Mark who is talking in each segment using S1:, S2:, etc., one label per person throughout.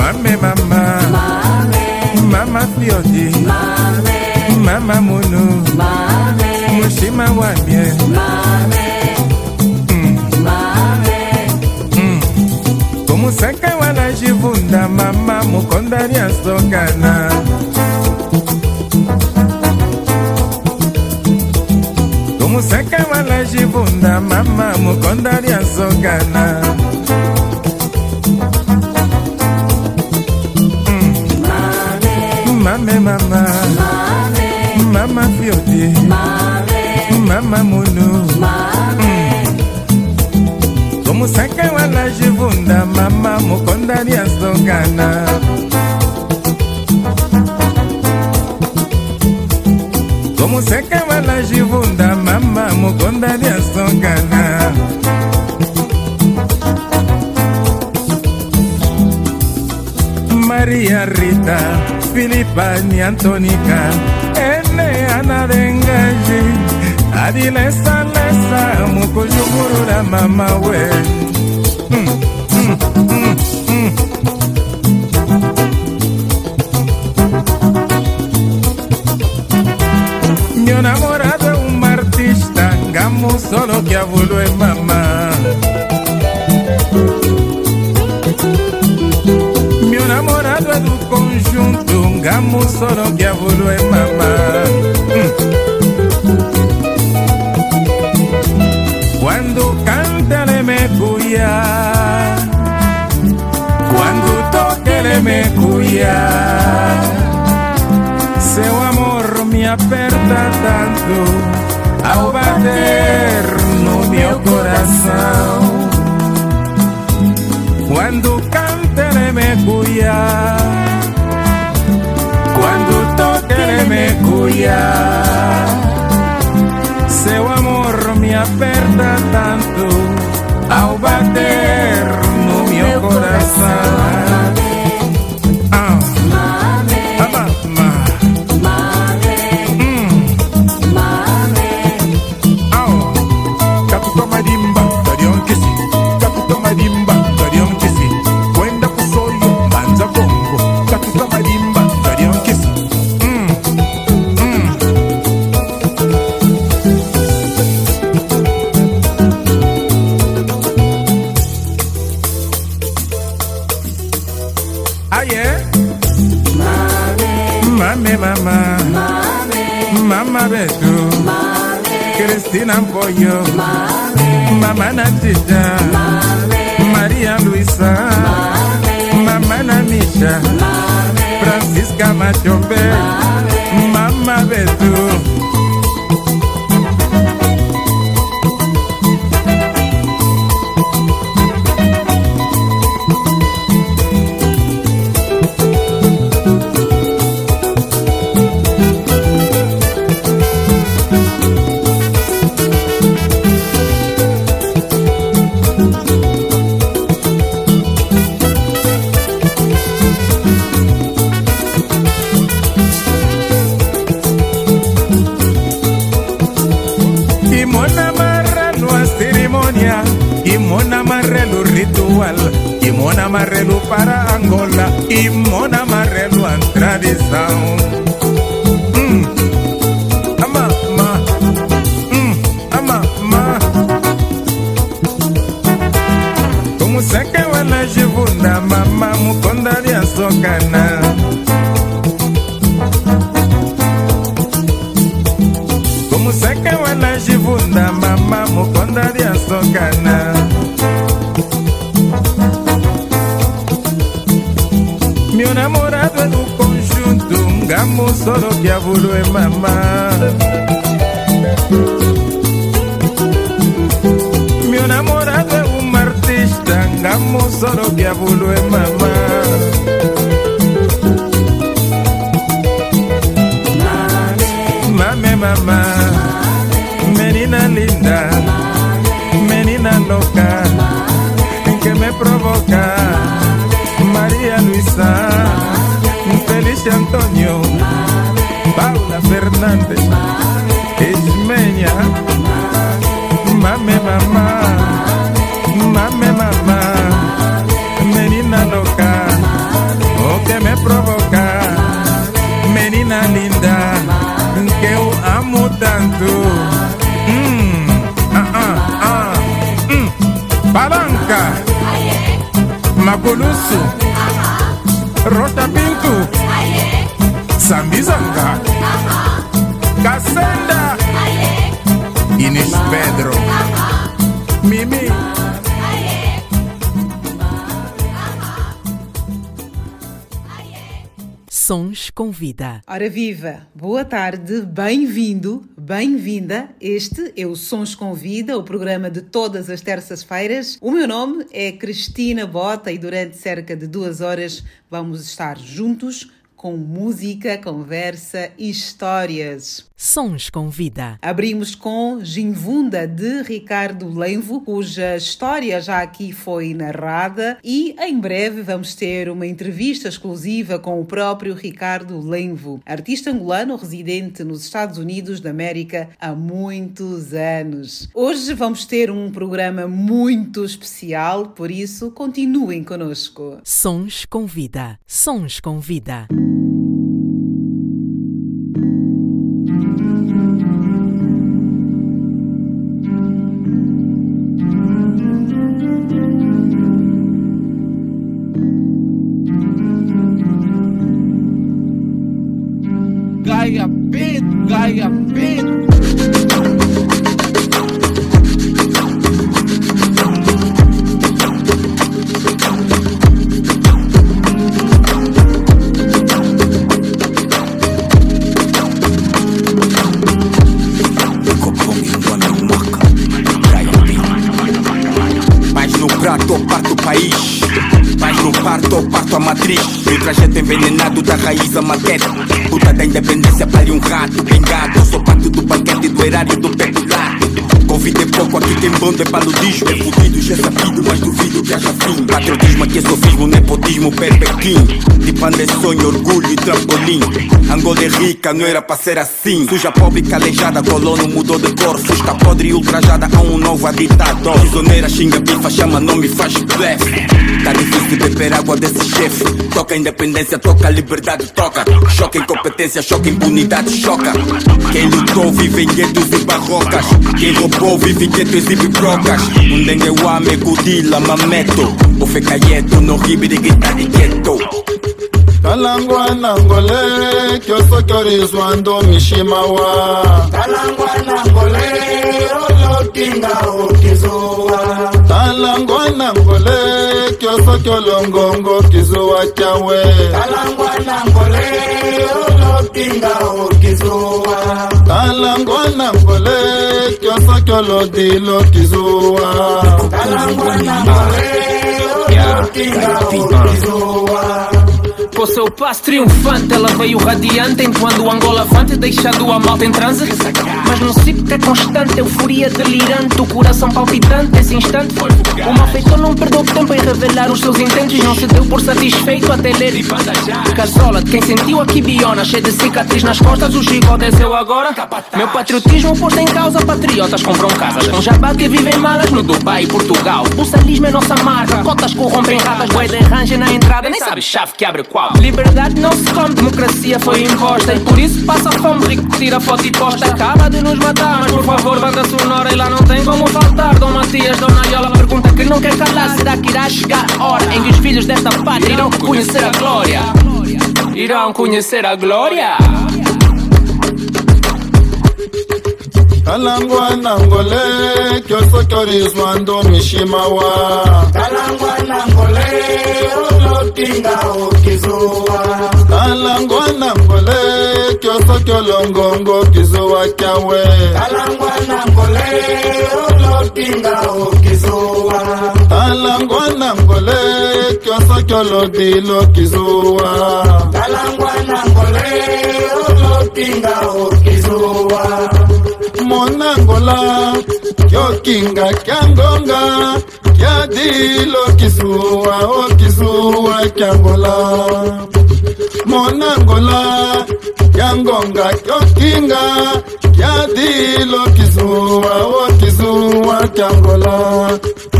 S1: mame mama. Mama fiode mama mono. Moshima hmm. Hmm. wa miel komusaka wana jivunda mama mokonda lyasokana komusaka wana jivunda mama mokonda lyasokana mame mama. Mama fiodie mama mono tomusaka mm. wana jevunda mama mokondani azongana. Tomuseka wana jivunda mama mokondani azongana. Maria rita. Filipa ni Antonica, ene Ana Dengaji, Adilesa Lesa, Mukujumurura mama we. Mi enamorado es un artista, Gamu solo que abuelo es mamá. Meu namorado é do conjunto, um gamo solo que abuelo é mamá. Quando canta ele me cuia, quando toca ele me cuia. Seu amor me aperta tanto ao bater no meu coração. Quando canta ele me cuia Quando cuia Seu amor me aperta tanto Ao bater Mama Namisha Francisca Machombe Mama Beto marrelo para Angola Imona marrelo a tradição
S2: Com vida.
S3: Ora viva, boa tarde, bem-vindo, bem-vinda. Este é o Sons com Vida, o programa de todas as terças-feiras. O meu nome é Cristina Bota e durante cerca de duas horas vamos estar juntos com música, conversa e histórias.
S2: Sons com vida.
S3: Abrimos com Ginvunda de Ricardo Lenvo, cuja história já aqui foi narrada, e em breve vamos ter uma entrevista exclusiva com o próprio Ricardo Lenvo, artista angolano residente nos Estados Unidos da América há muitos anos. Hoje vamos ter um programa muito especial, por isso continuem conosco.
S2: Sons com vida. Sons com vida.
S4: Meu trajeto envenenado da raiz a maquete Puta da independência pare um rato Vingado, eu sou parte do banquete do erário do pecular Convite é pouco, aqui tem bando é paludismo É fudido, já é sabido, mas duvido que haja fim. Patriotismo aqui é sofismo, nepotismo, perpequim De panda é sonho, orgulho e trampolim. Angola é rica, não era pra ser assim. Suja, pobre, calejada, colono mudou de cor. Fusca podre e ultrajada a um novo ditador. Prisioneira, xinga, bifa, chama nome, faz blefe. Tá difícil beber água desse chefe. Toca independência, toca liberdade, toca. Choca incompetência, choca impunidade, choca. Quem lutou vive em guetos e barrocas. Quem roubou vive em guetos e bibrocas Um dengue wame, kudila, mameto Ofe cayeto, no ribiri, guitarra e ghetto
S5: kalangwana ngole kyoso kyorizwa ndo mishimawa
S6: kalangwana ngole olokinga okizuwa
S5: kalangwana ngole kyoso kyolongongo kizuwa kyawe
S6: kalangwana ngole olokinga okizuwa
S5: kalangwana ngole kyoso kyolodilo kizuwa
S6: kalangwana ngole olokinga okizuwa
S7: Com seu passo triunfante, ela veio radiante, entoando o Angola avante, deixando a malta em transe. Mas num ciclo é constante, euforia delirante, o coração palpitante. Esse instante, o malfeitor não perdeu tempo em revelar os seus intentos, não se deu por satisfeito até ler. Casola de quem sentiu a quibiona, cheia de cicatriz nas costas, o chico desceu agora. Meu patriotismo posto em causa, patriotas compram casas com jabá que vivem malas no Dubai e Portugal. O salismo é nossa marca, cotas corrompem ratas, boi de range na entrada, nem sabe chave que abre qual. Liberdade não se come, democracia foi imposta e por isso passa fome, rico tira foto e posta. Acaba de nos matar, mas por favor, banda sonora e lá não tem como faltar. Dom Matias, Dona Iola pergunta que não quer calar. Será que irá chegar a hora em que os filhos desta pátria irão conhecer a glória? Irão conhecer a glória?
S5: Kalangwana ngole kyoso kyorizwa ndo mishimawa
S6: kalangwana ngole olokinga okizuwa.
S5: Kalangwana ngole kyoso kyolongongo kizuwa kyawe.
S6: Kalangwana ngole lokinga okizuwa.
S5: Talangwana ngole kyoso kyolodi lokizuwa
S6: talangwana ngole olokinga okizuwa
S5: monangola kyokinga kya ngonga kya dilo
S6: kisuwa o kisuwa kya
S5: ngola. Monangola kya ngonga kyokinga
S6: kya dilo kisuwa o
S5: kisuwa kya ngola.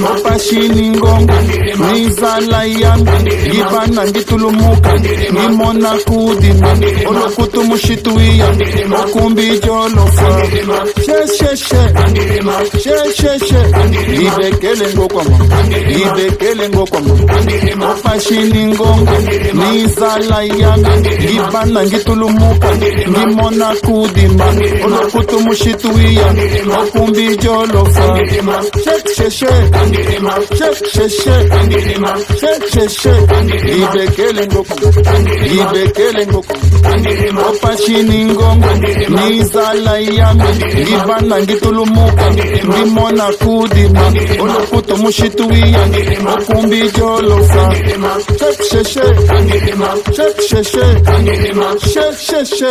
S5: mapashiningongo mizala yami ngibana ngitulumuka ngimona kudima olokutu mushituwiya okumbi jolofa libekele ngokwama libekele ngokwama mapashiningongo mizala yami ngibana ngitulumuka ngimona kudima olokutu mushituwiya okumbi jolofa. Shesheshe shesheshe shesheshe ibekele ngokwama ibekele ngokwama opashini ngongo. Nizala yami ngibana ngitulumuka. Ngimona kudima. Olokuto mushituiya okumbi jolofa. Shesheshe shesheshe shesheshe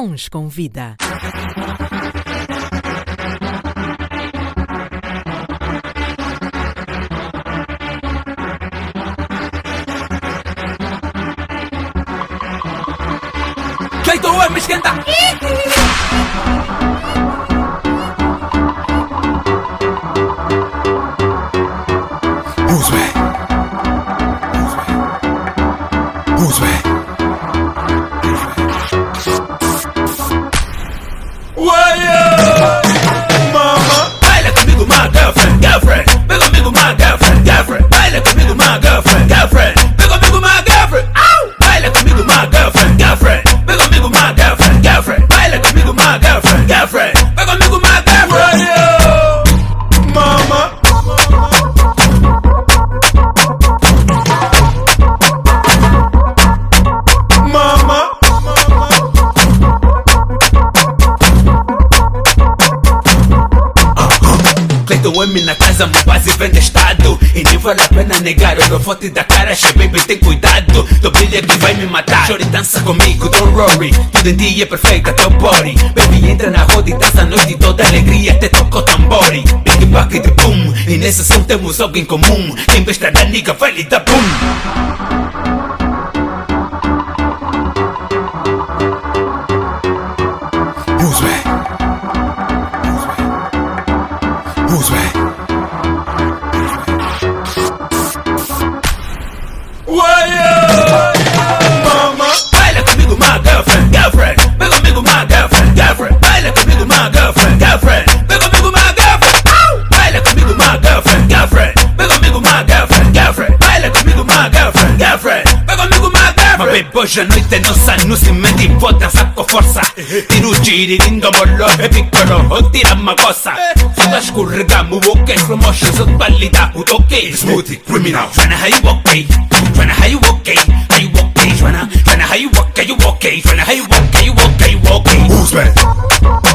S8: Sons com Vida.
S9: Cleiton é me esquenta. Meu quase vem testado E nem vale a pena negar, eu vou te dar cara Che baby, tem cuidado, do brilho que vai me matar. Chore dança comigo, don't worry. Tudo em dia é perfeito, teu body. Baby, entra na roda e dança a noite toda alegria Até tocou tambori Big back de boom E nessa som temos algo em comum. Quem besta da nigga vai lhe dar boom girlfriend. Mas bem, hoje a noite é nossa, no cimento e vou dançar com força. Tira o girindo, bolo, é piccolo, tira uma coça. Fica escorregamos, ok, slow motion, sou qualidade, o ok. Smooth, criminal, Joanna, how you okay? Joanna, how you okay? How you okay, Joanna? Joanna, how you okay? You okay? Joanna, how you okay? You okay? You okay? Who's bad?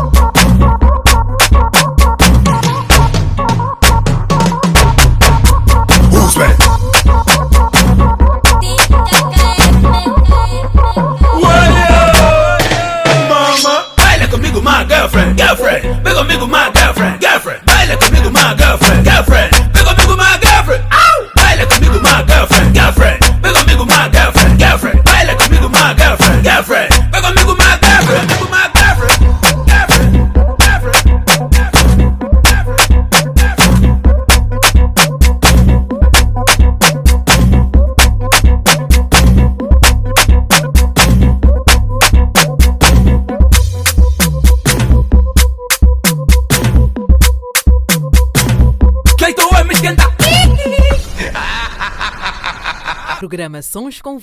S8: Sons com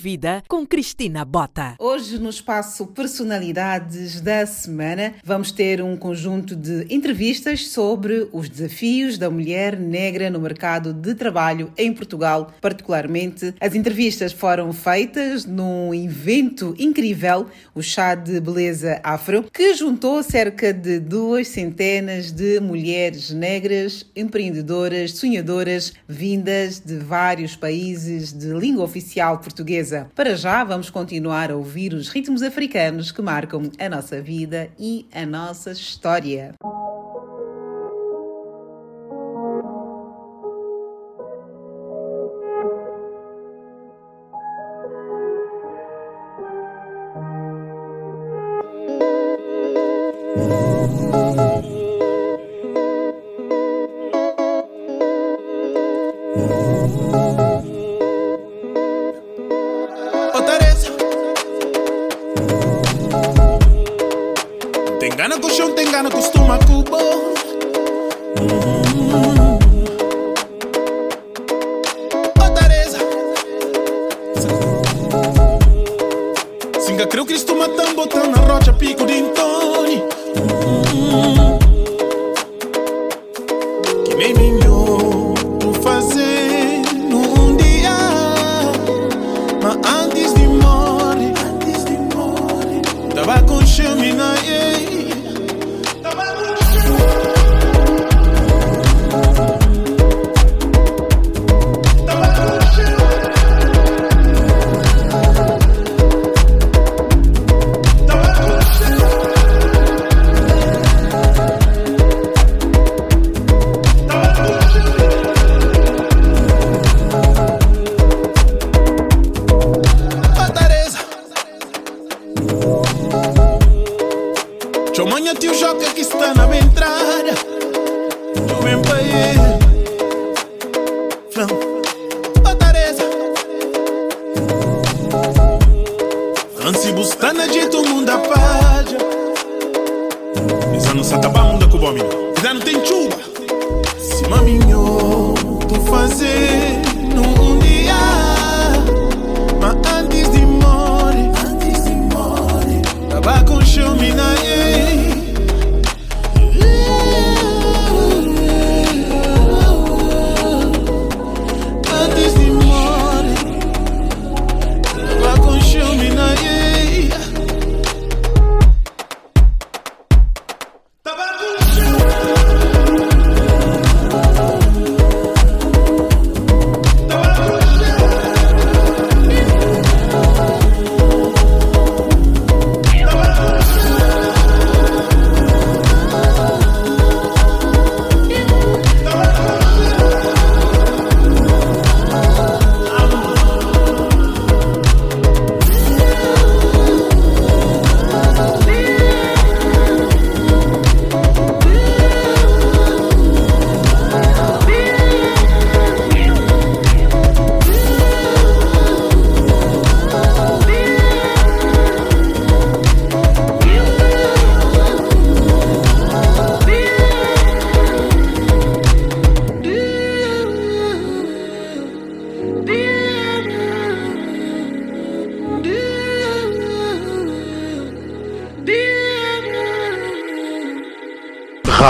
S8: com Cristina Bota.
S3: Hoje, no espaço Personalidades da Semana, vamos ter um conjunto de entrevistas sobre os desafios da mulher negra no mercado de trabalho em Portugal, particularmente. As entrevistas foram feitas num evento incrível, o Chá de Beleza Afro, que juntou cerca de duas centenas de mulheres negras, empreendedoras, sonhadoras, vindas de vários países de língua oficial portuguesa. Para já, vamos continuar a ouvir os ritmos africanos que marcam a nossa vida e a nossa história.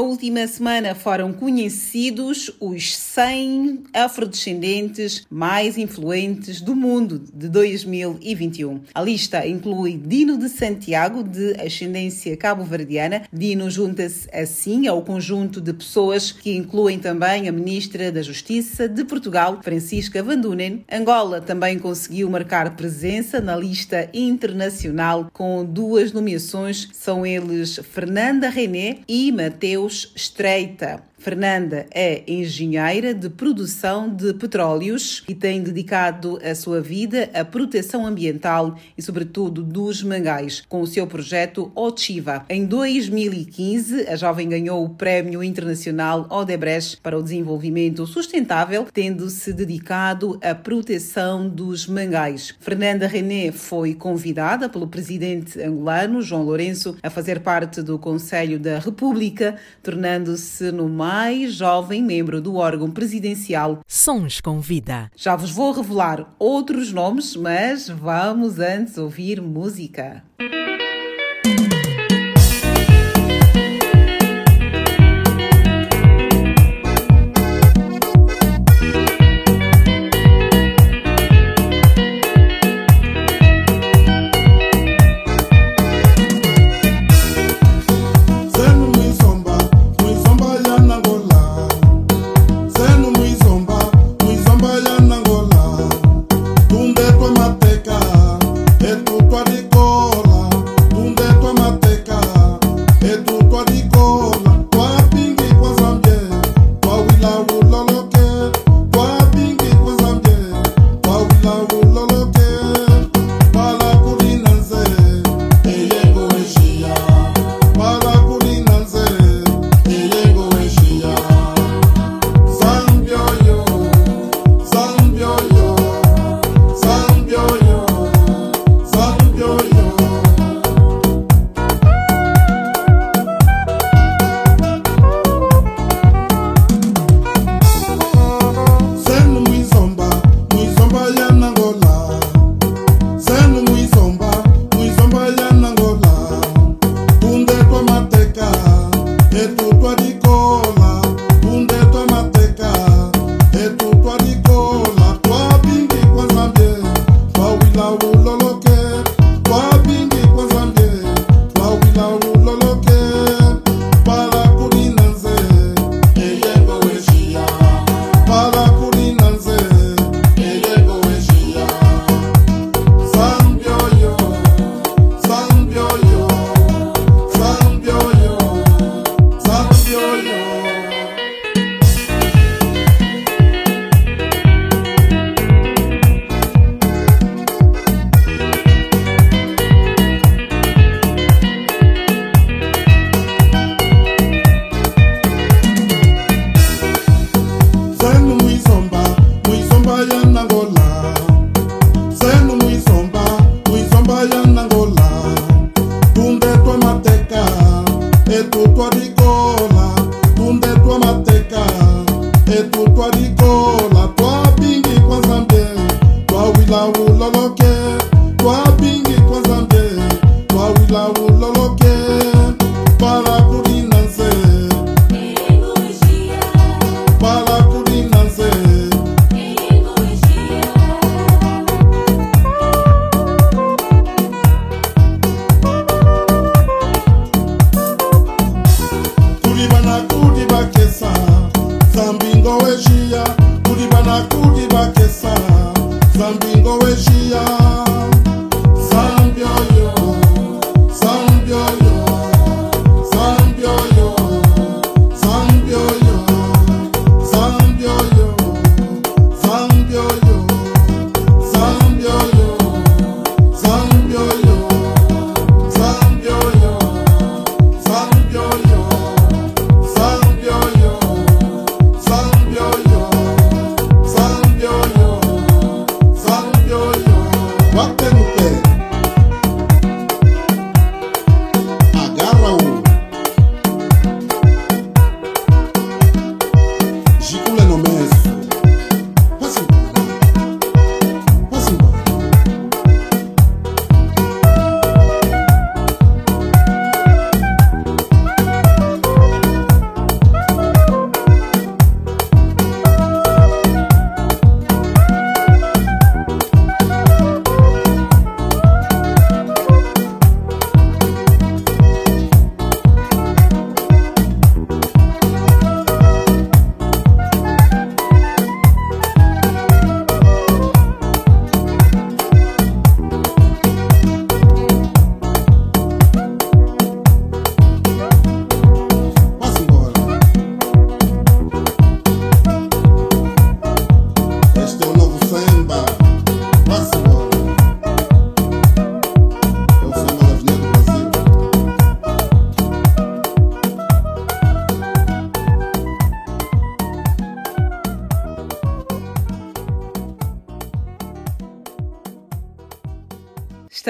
S3: Na última semana foram conhecidos os 100 afrodescendentes mais influentes do mundo de 2021. A lista inclui Dino de Santiago, de ascendência cabo-verdiana. Dino junta-se assim ao conjunto de pessoas que incluem também a Ministra da Justiça de Portugal, Francisca Van Dunen. Angola também conseguiu marcar presença na lista internacional com duas nomeações. São eles Fernanda René e Mateus Estreita. Fernanda é engenheira de produção de petróleos e tem dedicado a sua vida à proteção ambiental e, sobretudo, dos mangais, com o seu projeto Ochiva. Em 2015, a jovem ganhou o Prémio Internacional Odebrecht para o Desenvolvimento Sustentável, tendo-se dedicado à proteção dos mangais. Fernanda René foi convidada pelo presidente angolano, João Lourenço, a fazer parte do Conselho da República, tornando-se no mais jovem membro do órgão presidencial.
S2: Sons com vida.
S3: Já vos vou revelar outros nomes, mas vamos antes ouvir música.
S10: Zenu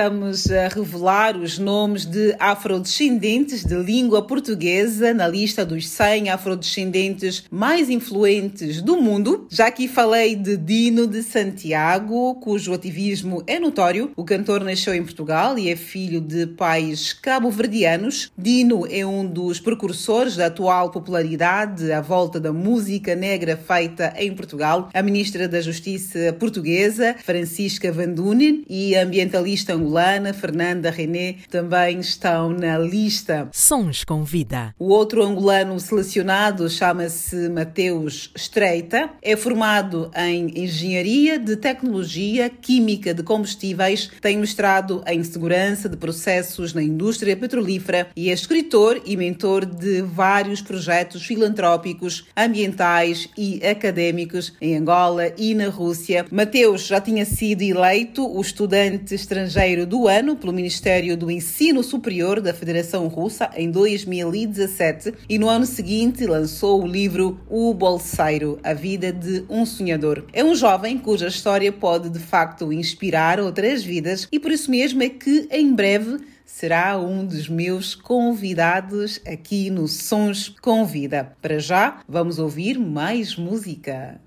S3: estamos a revelar os nomes de afrodescendentes de língua portuguesa na lista dos 100 afrodescendentes mais influentes do mundo. Já aqui falei de Dino de Santiago, cujo ativismo é notório. O cantor nasceu em Portugal e é filho de pais cabo-verdianos. Dino é um dos precursores da atual popularidade à volta da música negra feita em Portugal. A ministra da Justiça portuguesa, Francisca Van Dunen, e a ambientalista angolana, Fernanda René, também estão na lista.
S2: Sons com vida.
S3: O outro angolano selecionado chama-se Mateus Estreita. É formado em Engenharia de Tecnologia Química de Combustíveis, tem mestrado em Segurança de Processos na Indústria Petrolífera e é escritor e mentor de vários projetos filantrópicos, ambientais e académicos em Angola e na Rússia. Mateus já tinha sido eleito o estudante estrangeiro do ano pelo Ministério do Ensino Superior da Federação Russa em 2017 e no ano seguinte lançou o livro O Bolseiro, a vida de um sonhador. É um jovem cuja história pode de facto inspirar outras vidas e por isso mesmo é que em breve será um dos meus convidados aqui no Sons com Vida. Para já, vamos ouvir mais música.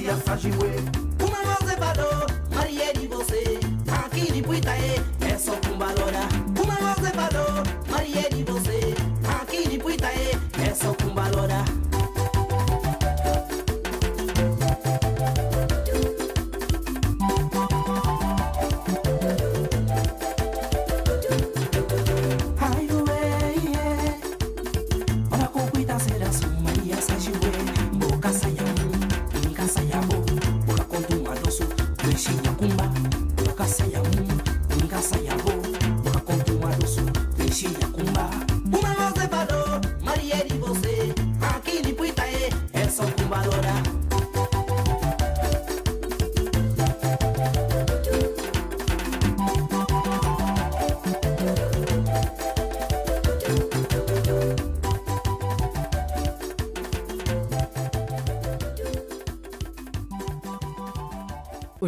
S11: Som, Maria Sajiwe.
S12: Uma voz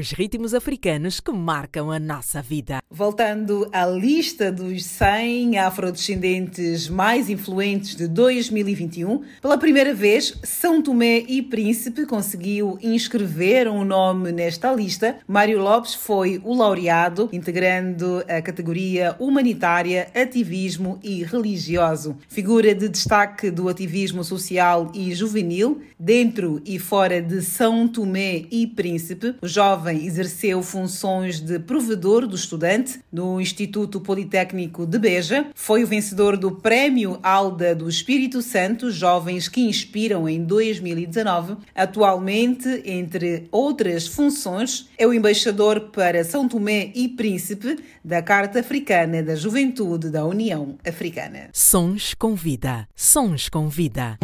S8: Os ritmos africanos que marcam a nossa vida.
S3: Voltando à lista dos 100 afrodescendentes mais influentes de 2021, pela primeira vez, São Tomé e Príncipe conseguiu inscrever um nome nesta lista. Mário Lopes foi o laureado, integrando a categoria humanitária, ativismo e religioso. Figura de destaque do ativismo social e juvenil, dentro e fora de São Tomé e Príncipe, o jovem exerceu funções de provedor do estudante no Instituto Politécnico de Beja. Foi o vencedor do Prémio Alda do Espírito Santo Jovens que Inspiram em 2019. Atualmente, entre outras funções, é o embaixador para São Tomé e Príncipe da Carta Africana da Juventude da União Africana.
S8: Sons com vida. Sons com vida.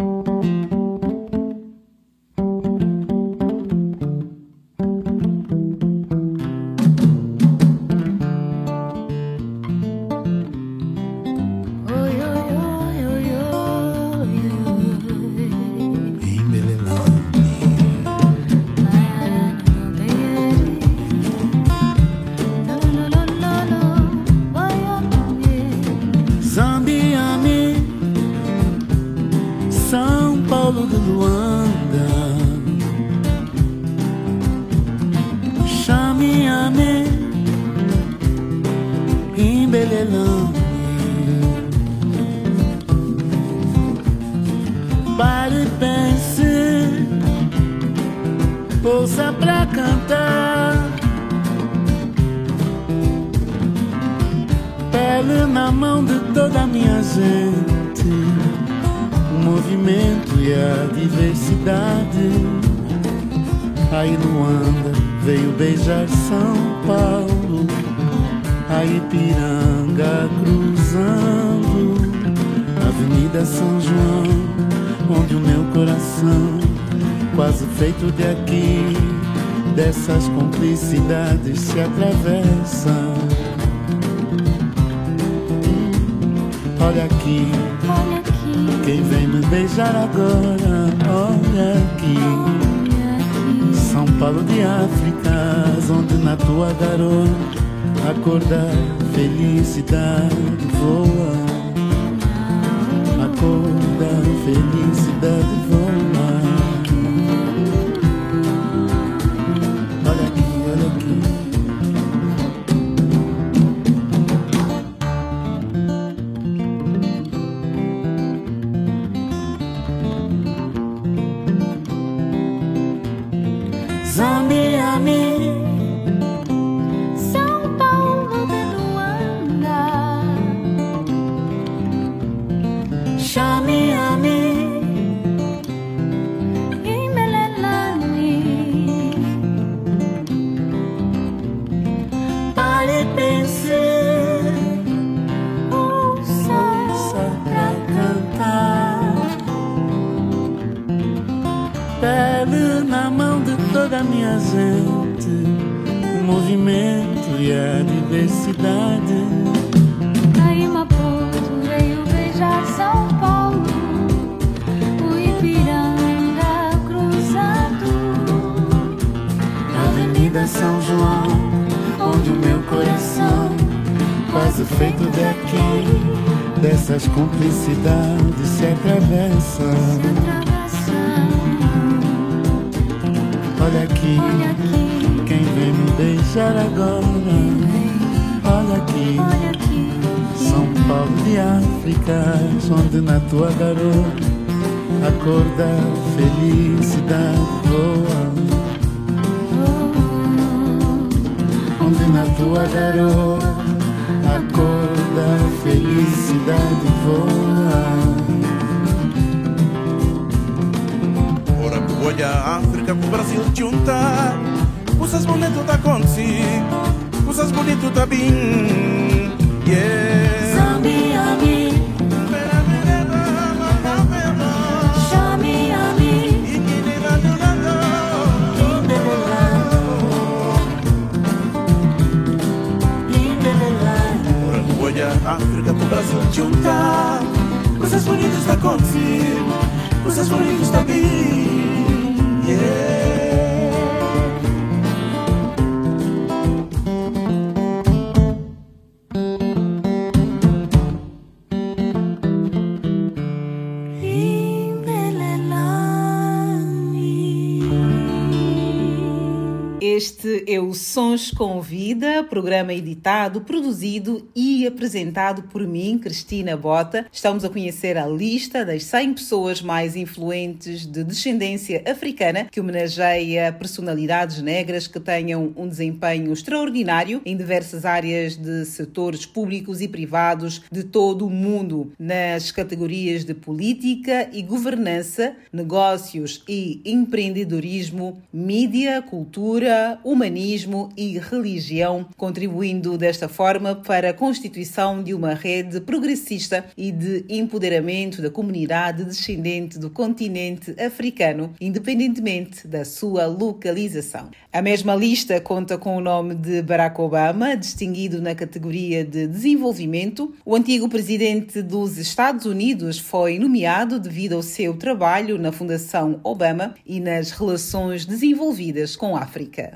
S3: Sons com Vida, programa editado, produzido e apresentado por mim, Cristina Bota. Estamos a conhecer a lista das 100 pessoas mais influentes de descendência africana que homenageia personalidades negras que tenham um desempenho extraordinário em diversas áreas de setores públicos e privados de todo o mundo, nas categorias de política e governança, negócios e empreendedorismo, mídia, cultura, humanismo e religião contribuindo desta forma para a constituição de uma rede progressista e de empoderamento da comunidade descendente do continente africano, independentemente da sua localização. A mesma lista conta com o nome de Barack Obama, distinguido na categoria de desenvolvimento. O antigo presidente dos Estados Unidos foi nomeado devido ao seu trabalho na Fundação Obama e nas relações desenvolvidas com a África.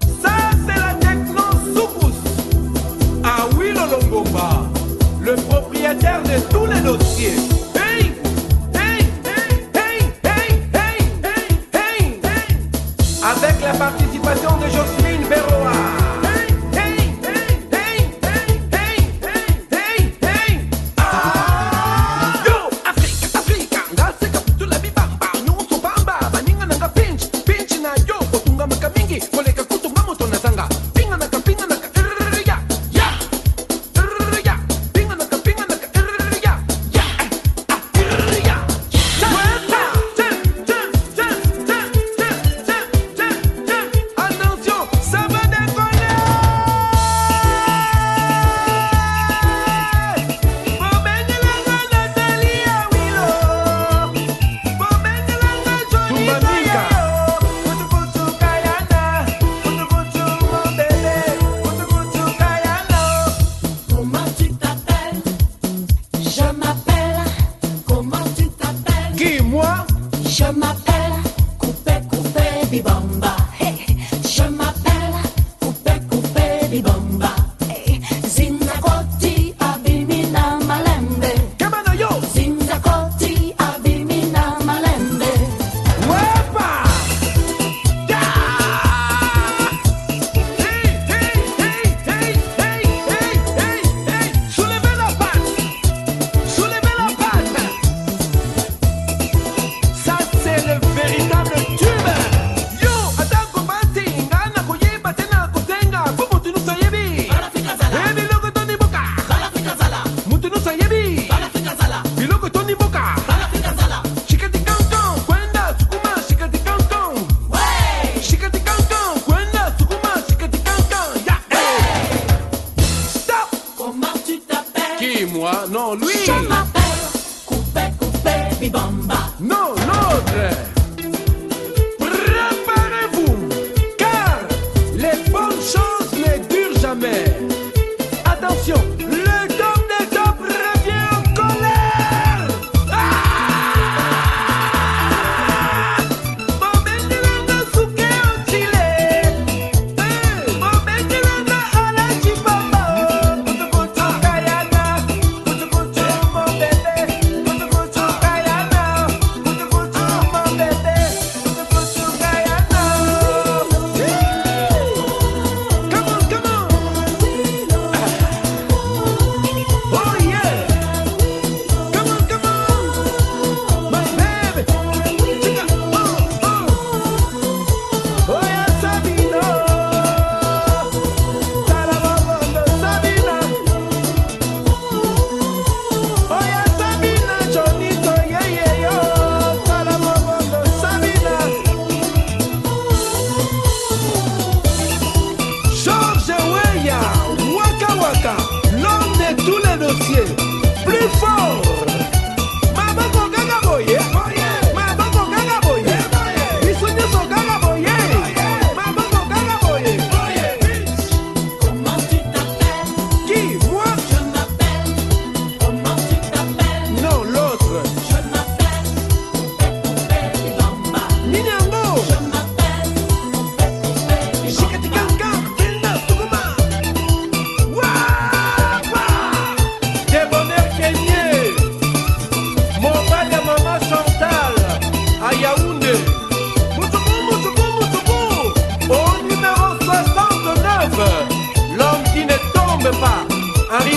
S13: Soukous, à Wilolongomba, le propriétaire de tous les dossiers.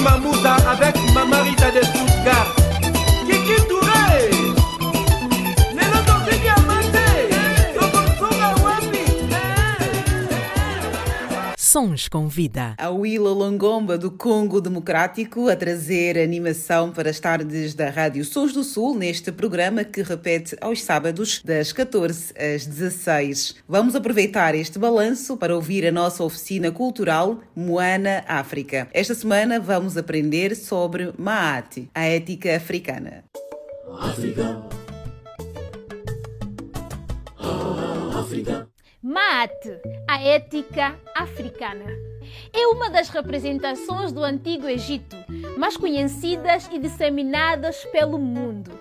S13: Maman Mouda avec Maman
S8: Sons com Vida.
S3: A Willa Longomba do Congo Democrático a trazer animação para as tardes da Rádio Sons do Sul neste programa que repete aos sábados das 14 às 16. Vamos aproveitar este balanço para ouvir a nossa oficina cultural Moana África. Esta semana vamos aprender sobre Maate, a ética africana.
S14: África. Ah, África.
S15: Maat, a ética africana. É uma das representações do Antigo Egito, mais conhecidas e disseminadas pelo mundo.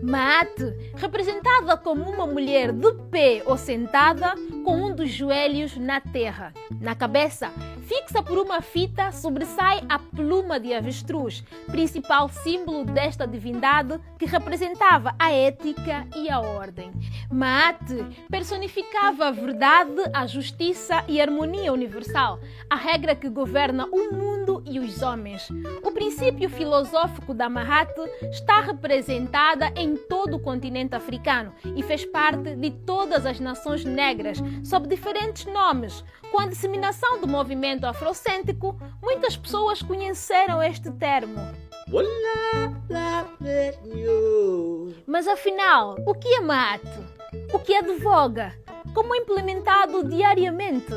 S15: Maat, representada como uma mulher de pé ou sentada, com um dos joelhos na terra. Na cabeça, fixa por uma fita, sobressai a pluma de avestruz, principal símbolo desta divindade que representava a ética e a ordem. Maat personificava a verdade, a justiça e a harmonia universal, a regra que governa o mundo e os homens. O princípio filosófico da Mahat está representada em todo o continente africano e fez parte de todas as nações negras, sob diferentes nomes. Com a disseminação do movimento afrocêntrico, muitas pessoas conheceram este termo. Mas afinal, o que é mato? O que advoga? Como é implementado diariamente?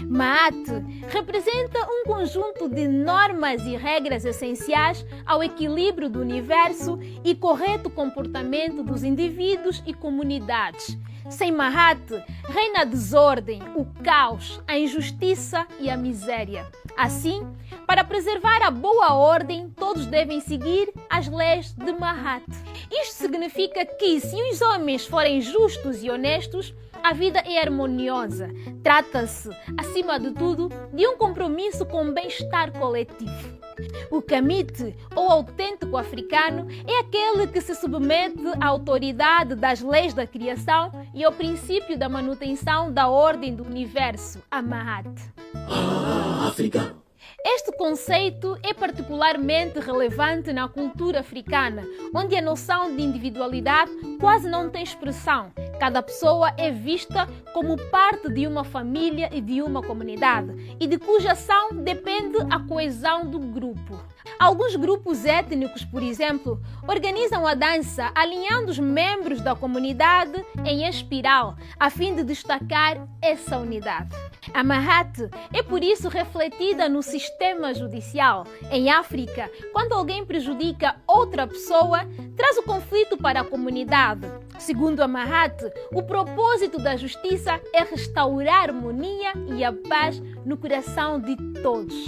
S15: Maat representa um conjunto de normas e regras essenciais ao equilíbrio do universo e correto comportamento dos indivíduos e comunidades. Sem Mahat, reina a desordem, o caos, a injustiça e a miséria. Assim, para preservar a boa ordem, todos devem seguir as leis de Mahat. Isto significa que, se os homens forem justos e honestos, a vida é harmoniosa. Trata-se, acima de tudo, de um compromisso com o bem-estar coletivo. O Kamite, ou autêntico africano, é aquele que se submete à autoridade das leis da criação e ao princípio da manutenção da ordem do universo, a Mahat.
S14: Ah, África.
S15: Este conceito é particularmente relevante na cultura africana, onde a noção de individualidade quase não tem expressão. Cada pessoa é vista como parte de uma família e de uma comunidade, e de cuja ação depende a coesão do grupo. Alguns grupos étnicos, por exemplo, organizam a dança alinhando os membros da comunidade em espiral, a fim de destacar essa unidade. A Mahat é por isso refletida no sistema judicial. Em África, quando alguém prejudica outra pessoa, traz o conflito para a comunidade. Segundo a Mahat, o propósito da justiça é restaurar a harmonia e a paz no coração de todos.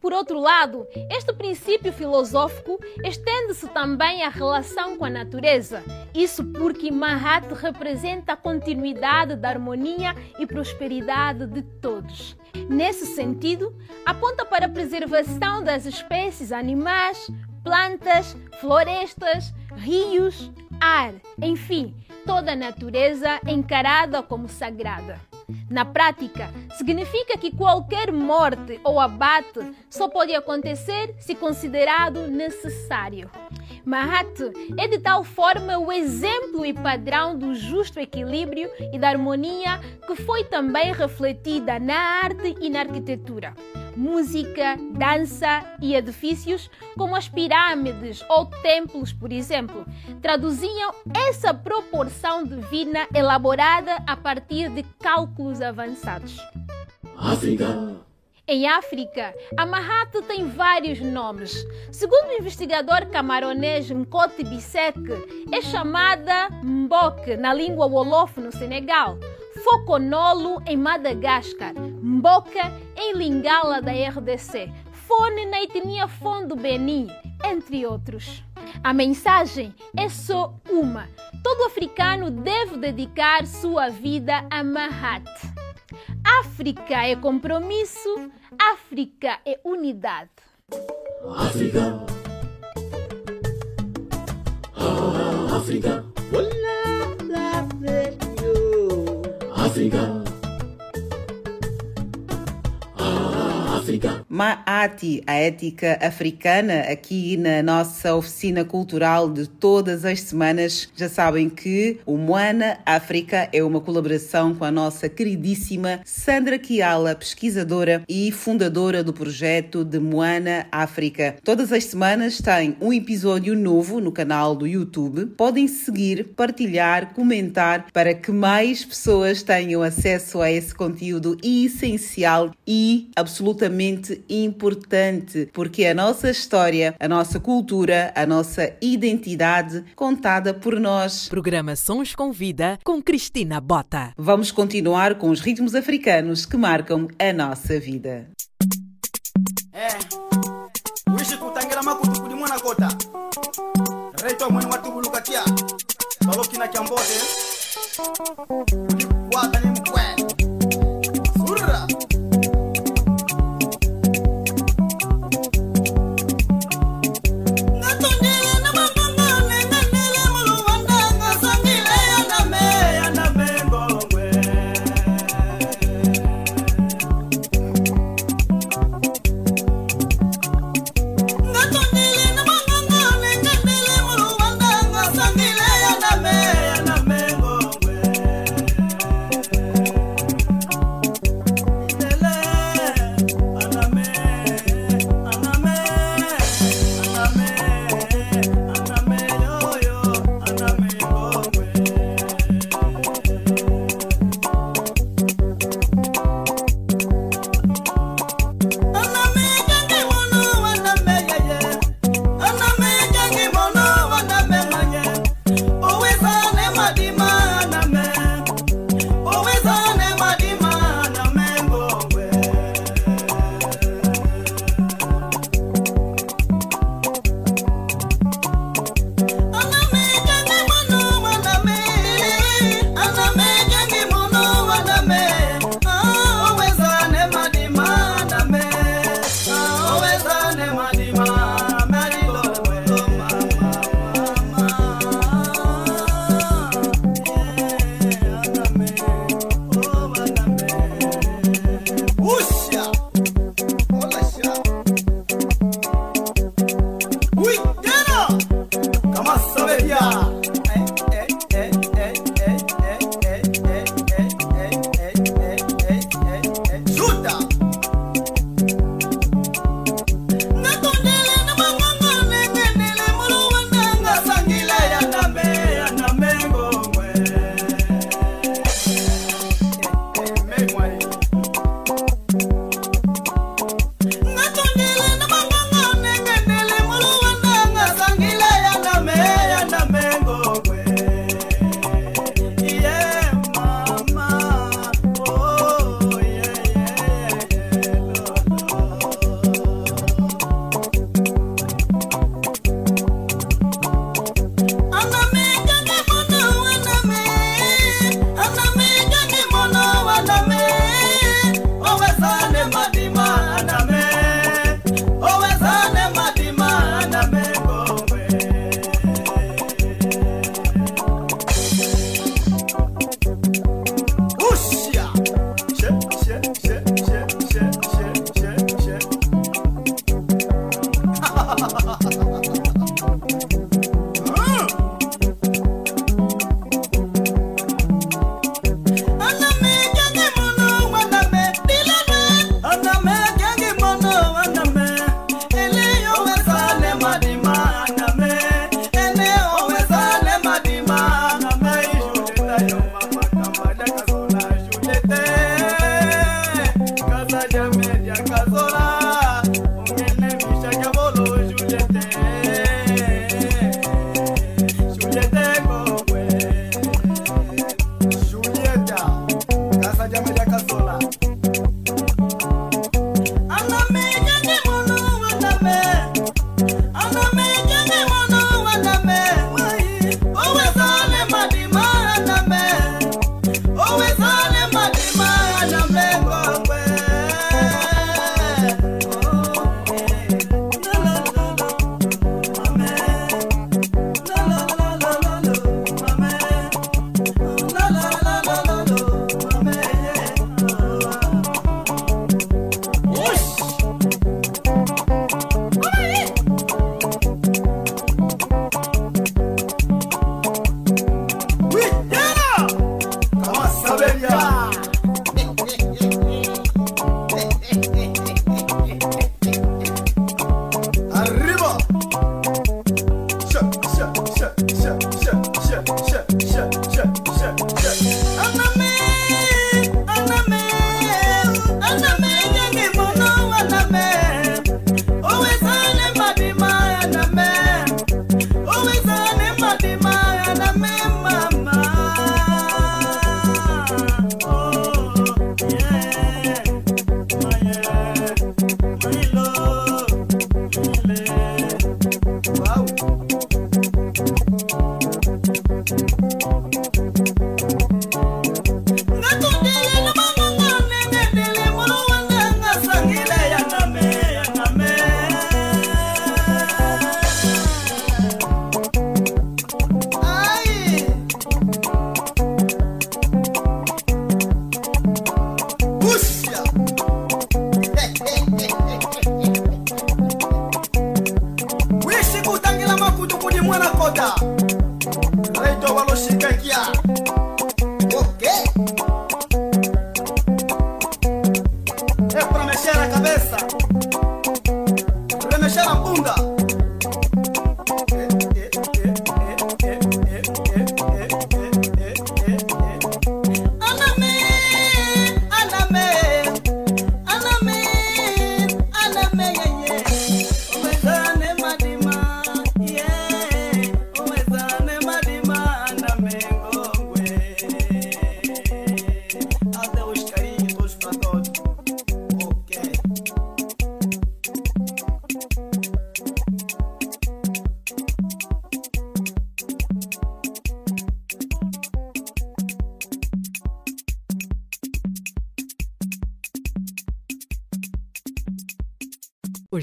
S15: Por outro lado, este princípio filosófico estende-se também à relação com a natureza. Isso porque Mahat representa a continuidade da harmonia e prosperidade de todos. Nesse sentido, aponta para a preservação das espécies animais, plantas, florestas, rios, ar, enfim, toda a natureza encarada como sagrada. Na prática, significa que qualquer morte ou abate só pode acontecer se considerado necessário. Mahat é de tal forma o exemplo e padrão do justo equilíbrio e da harmonia que foi também refletida na arte e na arquitetura. Música, dança e edifícios, como as pirâmides ou templos, por exemplo, traduziam essa proporção divina elaborada a partir de cálculos avançados.
S14: África.
S15: Em África, a Mahat tem vários nomes. Segundo o investigador camaronês Nkoti Bissek, é chamada Mbok na língua Wolof no Senegal, Foconolo em Madagascar, Mboka em Lingala da RDC, Fone na etnia Fon do Benin, entre outros. A mensagem é só uma: todo africano deve dedicar sua vida a Mahat. África é compromisso, África é unidade.
S14: África. Ah, África. África. Ah, África.
S3: Maati, a ética africana, aqui na nossa oficina cultural de todas as semanas. Já sabem que o Moana África é uma colaboração com a nossa queridíssima Sandra Kiala, pesquisadora e fundadora do projeto de Moana África. Todas as semanas tem um episódio novo no canal do YouTube. Podem seguir, partilhar, comentar para que mais pessoas tenham acesso a esse conteúdo essencial e absolutamente importante, porque a nossa história, a nossa cultura, a nossa identidade contada por nós.
S8: Programa Sons com Vida com Cristina Bota.
S3: Vamos continuar com os ritmos africanos que marcam a nossa vida.
S16: Eh, wishi kutangira makutu kudi mwana kota reto mwene watubuluka tia balokina kyambote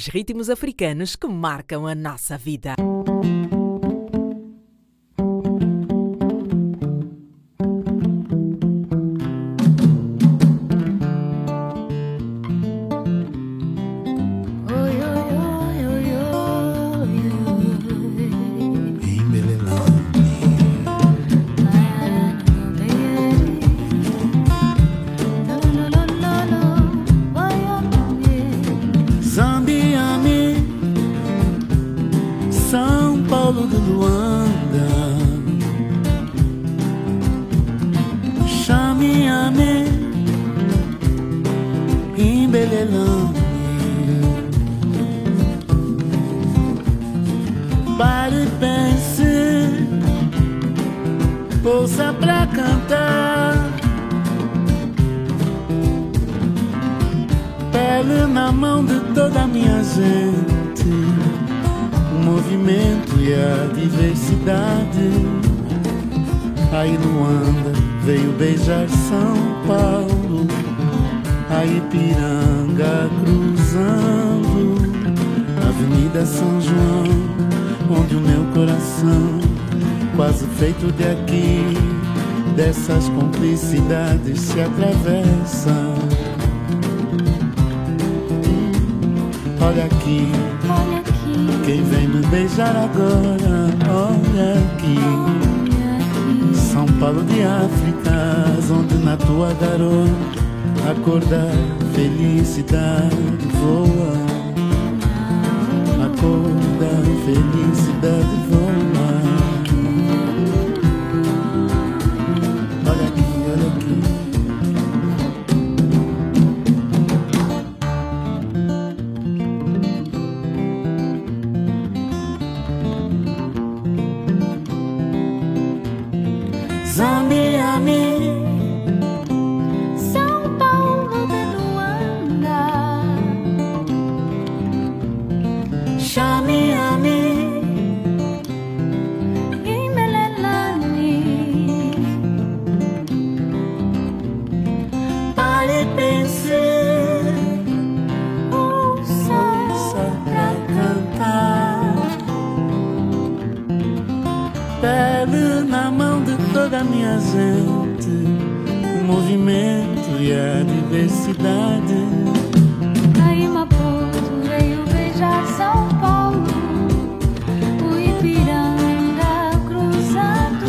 S8: ritmos africanos que marcam a nossa vida.
S17: Gente, o movimento e a diversidade. Aí
S18: Maputo veio beijar São Paulo, o Ipiranga cruzado.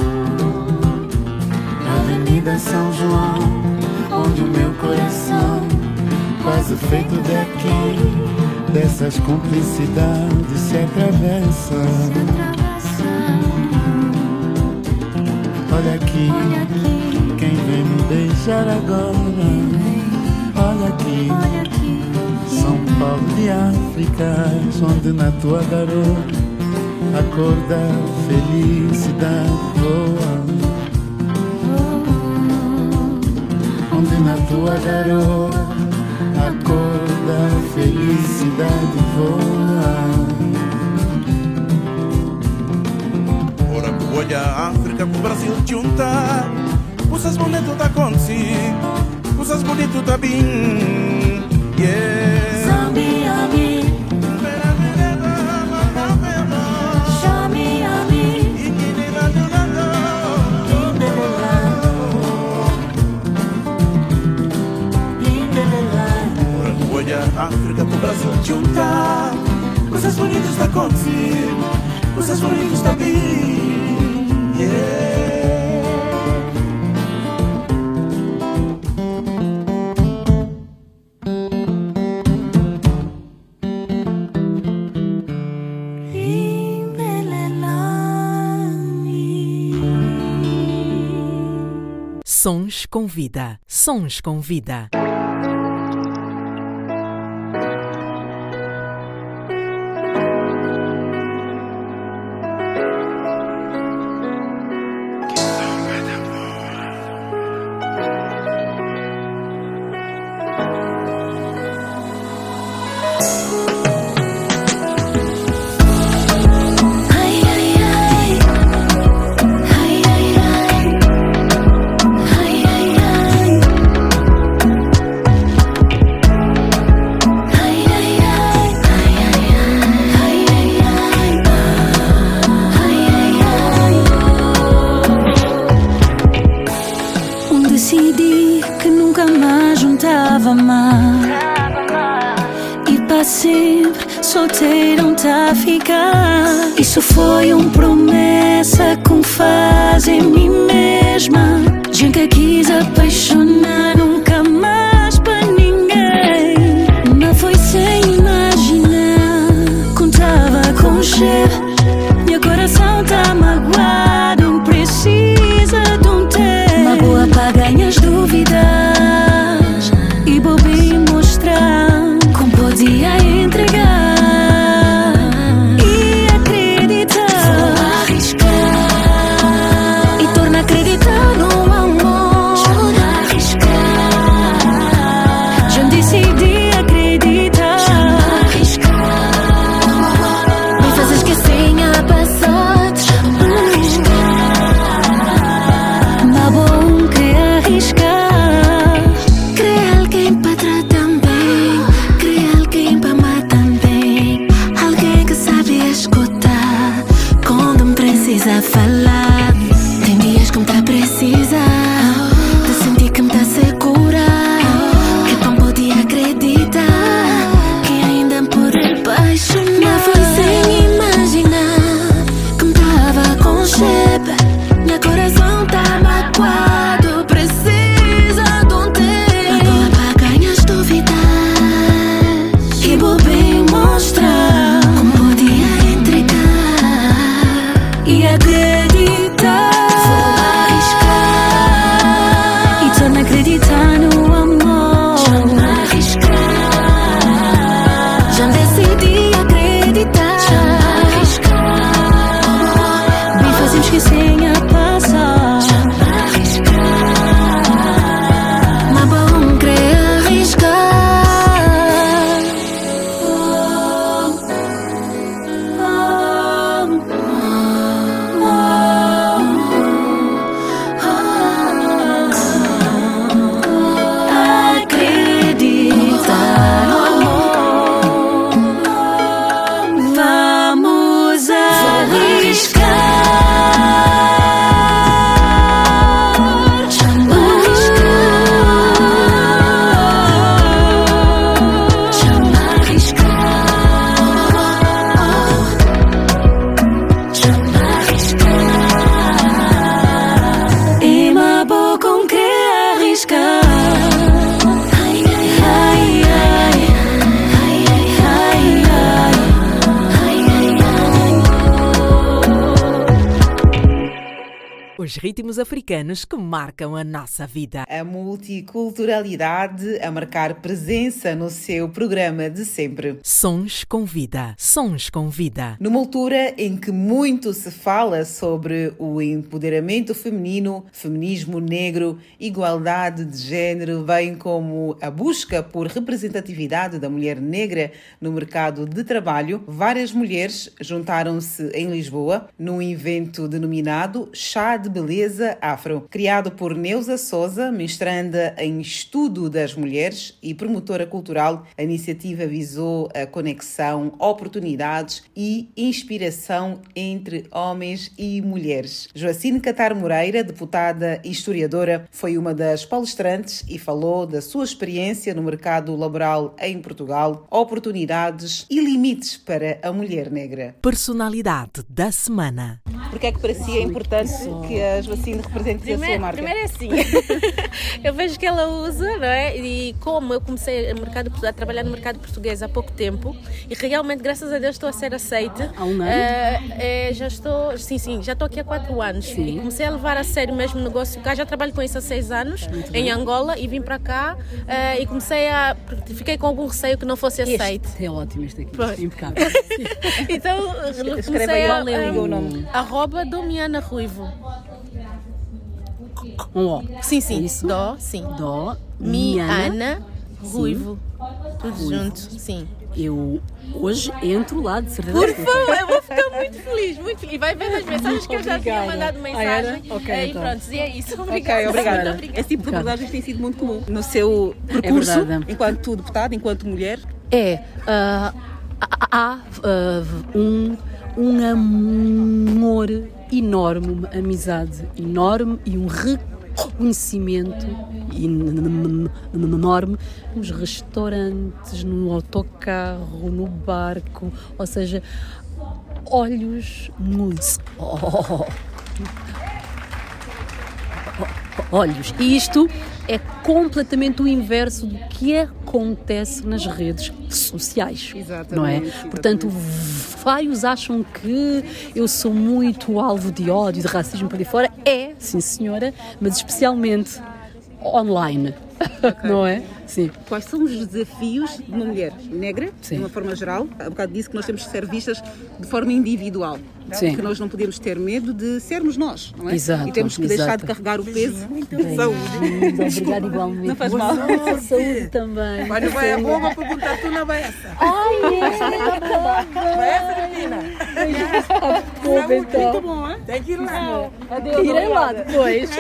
S17: Avenida São João, onde o meu coração, quase feito daqui, dessas cumplicidades se atravessa. Olha aqui, quem vem me beijar agora. Olha aqui, São Paulo de África, onde na tua garoa a cor da felicidade voa. Onde na tua garoa a cor da felicidade voa.
S13: Olha a África com o Brasil juntar Coisas bonitas tá acontecer Coisas bonitas tá bem Yeah.
S18: Zambiame, Chamiame,
S13: Ora olha a África com o Brasil juntar Coisas bonitas tá acontecer Coisas bonitas bem Yeah
S8: Sons com vida. Sons com vida.
S19: Que
S2: marcam a nossa vida.
S3: A multiculturalidade a marcar presença no seu programa de sempre.
S2: Sons com vida. Sons com vida.
S3: Numa altura em que muito se fala sobre o empoderamento feminino, feminismo negro, igualdade de género, bem como a busca por representatividade da mulher negra no mercado de trabalho, várias mulheres juntaram-se em Lisboa num evento denominado Chá de Beleza Afro, criado por Neuza Souza, mestranda em Estudo das Mulheres e promotora cultural. A iniciativa visou a conexão, oportunidades e inspiração entre homens e mulheres. Joacine Catar Moreira, deputada e historiadora, foi uma das palestrantes e falou da sua experiência no mercado laboral em Portugal, oportunidades e limites para a mulher negra.
S2: Personalidade da semana.
S3: Por que é que para si é importante que a Joacine represente a sua
S20: Primeiro,
S3: marca?
S20: primeiro é assim, eu vejo que ela usa, não é? E como eu comecei a, mercado, a trabalhar no mercado português há pouco tempo e realmente, graças a Deus, estou a ser aceita.
S21: Há um ano?
S20: Eh, já estou, sim, sim, já estou aqui há quatro anos. E comecei a levar a sério mesmo o negócio cá. Já trabalho com isso há seis anos em Angola e vim para cá eh, e comecei a. Fiquei com algum receio que não fosse
S21: Este
S20: aceito.
S21: é ótimo este aqui.
S20: Pois.
S21: Impecável.
S20: então,
S3: Escreve
S20: comecei
S3: aí,
S20: a.
S3: o
S20: um,
S3: nome?
S20: Arroba Domiana Ruivo.
S21: Um O.
S20: Sim, sim.
S21: Isso?
S20: Dó, sim.
S21: Dó.
S20: Mi. Ana, Ruivo. Tudo junto, sim.
S21: Eu hoje entro lá, de certeza.
S20: Por favor, eu vou ficar muito feliz, muito feliz. E vai ver as mensagens que eu já tinha mandado
S21: Ah,
S20: mensagem.
S21: Ok,
S20: e
S21: então.
S20: pronto, e é isso. Obrigada.
S3: Ok, obrigada.
S20: Muito obrigada.
S3: Esse tipo de abordagem tem sido muito comum no seu percurso,
S21: verdade.
S3: enquanto deputada, enquanto mulher.
S21: É, ah, há ah, um, um amor enorme, uma amizade enorme e um conhecimento enorme. Nos restaurantes, no autocarro, no barco, ou seja, olhos nos olhos. E isto é completamente o inverso do que acontece nas redes sociais. Não é?
S3: Exatamente,
S21: Portanto, vários acham que eu sou muito alvo de ódio, de racismo por aí fora. É, sim senhora, mas especialmente online. Não é? Sim.
S3: Quais são os desafios de uma mulher negra,
S21: Sim.
S3: de uma forma geral? Há bocado disse que nós temos que ser vistas de forma individual.
S21: Sim.
S3: Que nós não podemos ter medo de sermos nós, não é?
S21: Exato,
S3: e temos que deixar
S21: exato.
S3: de carregar o peso da
S21: Bem,
S3: saúde.
S21: Obrigada igualmente.
S3: Não faz mal.
S21: Saúde também.
S22: Quando vai a boa, perguntar tu na beça.
S21: Ai, é?
S22: Beça, menina.
S21: Boa, então.
S22: Muito bom, hein? Tem que ir lá.
S21: Irei lá depois.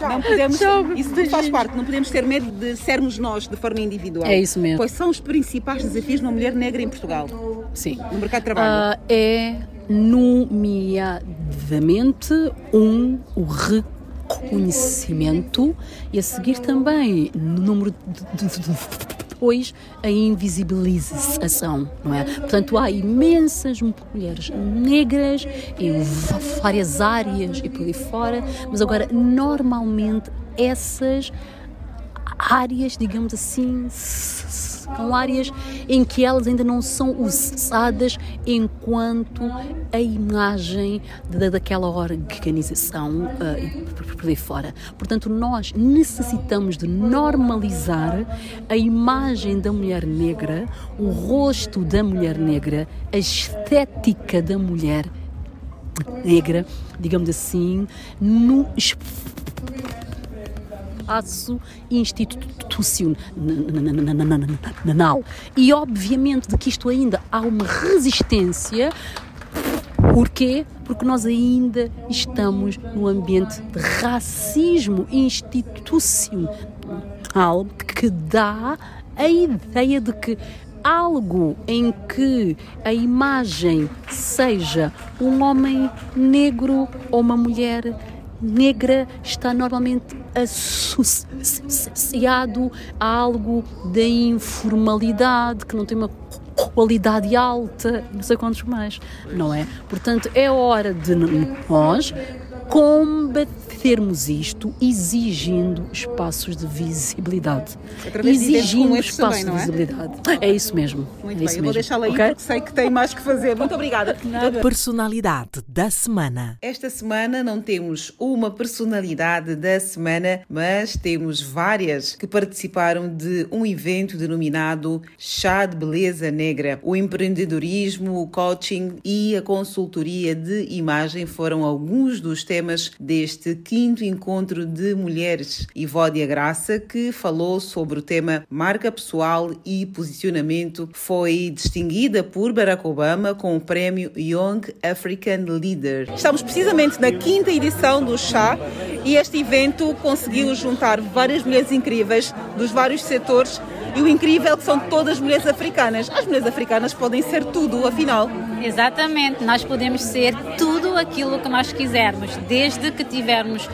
S3: Não podemos, isso tudo faz parte, não podemos ter medo de sermos nós de forma individual.
S21: É isso mesmo.
S3: Quais são os principais desafios de uma mulher negra em Portugal?
S21: Sim.
S3: No mercado de trabalho.
S21: Ah, é, nomeadamente, um, o reconhecimento e a seguir também, no número de, de, de, depois, a invisibilização, não é? Portanto, há imensas mulheres negras em várias áreas e por aí fora, mas agora, normalmente, essas áreas, digamos assim, são áreas em que elas ainda não são usadas enquanto a imagem da, daquela organização uh, e por, por aí fora. Portanto, nós necessitamos de normalizar a imagem da mulher negra, o rosto da mulher negra, a estética da mulher negra, digamos assim, no espaço institucional. E obviamente de que isto ainda há uma resistência. Porquê? Porque nós ainda estamos no ambiente de racismo institucional que dá a ideia de que algo em que a imagem seja um homem negro ou uma mulher negra está normalmente associado a algo da informalidade, que não tem uma qualidade alta, não sei quantos mais, não é? Portanto, é hora de nós combatermos isto exigindo espaços de visibilidade.
S3: Através de
S21: Exigindo
S3: este
S21: espaços
S3: também, não é?
S21: de visibilidade. É isso mesmo.
S3: Muito
S21: é
S3: bem,
S21: isso
S3: eu vou
S21: mesmo.
S3: deixá-la aí
S21: Ok?
S3: porque sei que tem mais que fazer. Muito obrigada.
S8: Personalidade da semana.
S3: Esta semana não temos uma personalidade da semana, mas temos várias que participaram de um evento denominado Chá de Beleza Negra. O empreendedorismo, o coaching e a consultoria de imagem foram alguns dos temas deste quinto encontro de mulheres. Ivódia Graça, que falou sobre o tema marca pessoal e posicionamento, foi distinguida por Barack Obama com o prémio Young African Leader. Estamos precisamente na quinta edição do Chá e este evento conseguiu juntar várias mulheres incríveis dos vários setores e o incrível é que são todas mulheres africanas. As mulheres africanas podem ser tudo, afinal.
S23: Exatamente, nós podemos ser tudo aquilo que nós quisermos, desde que tivermos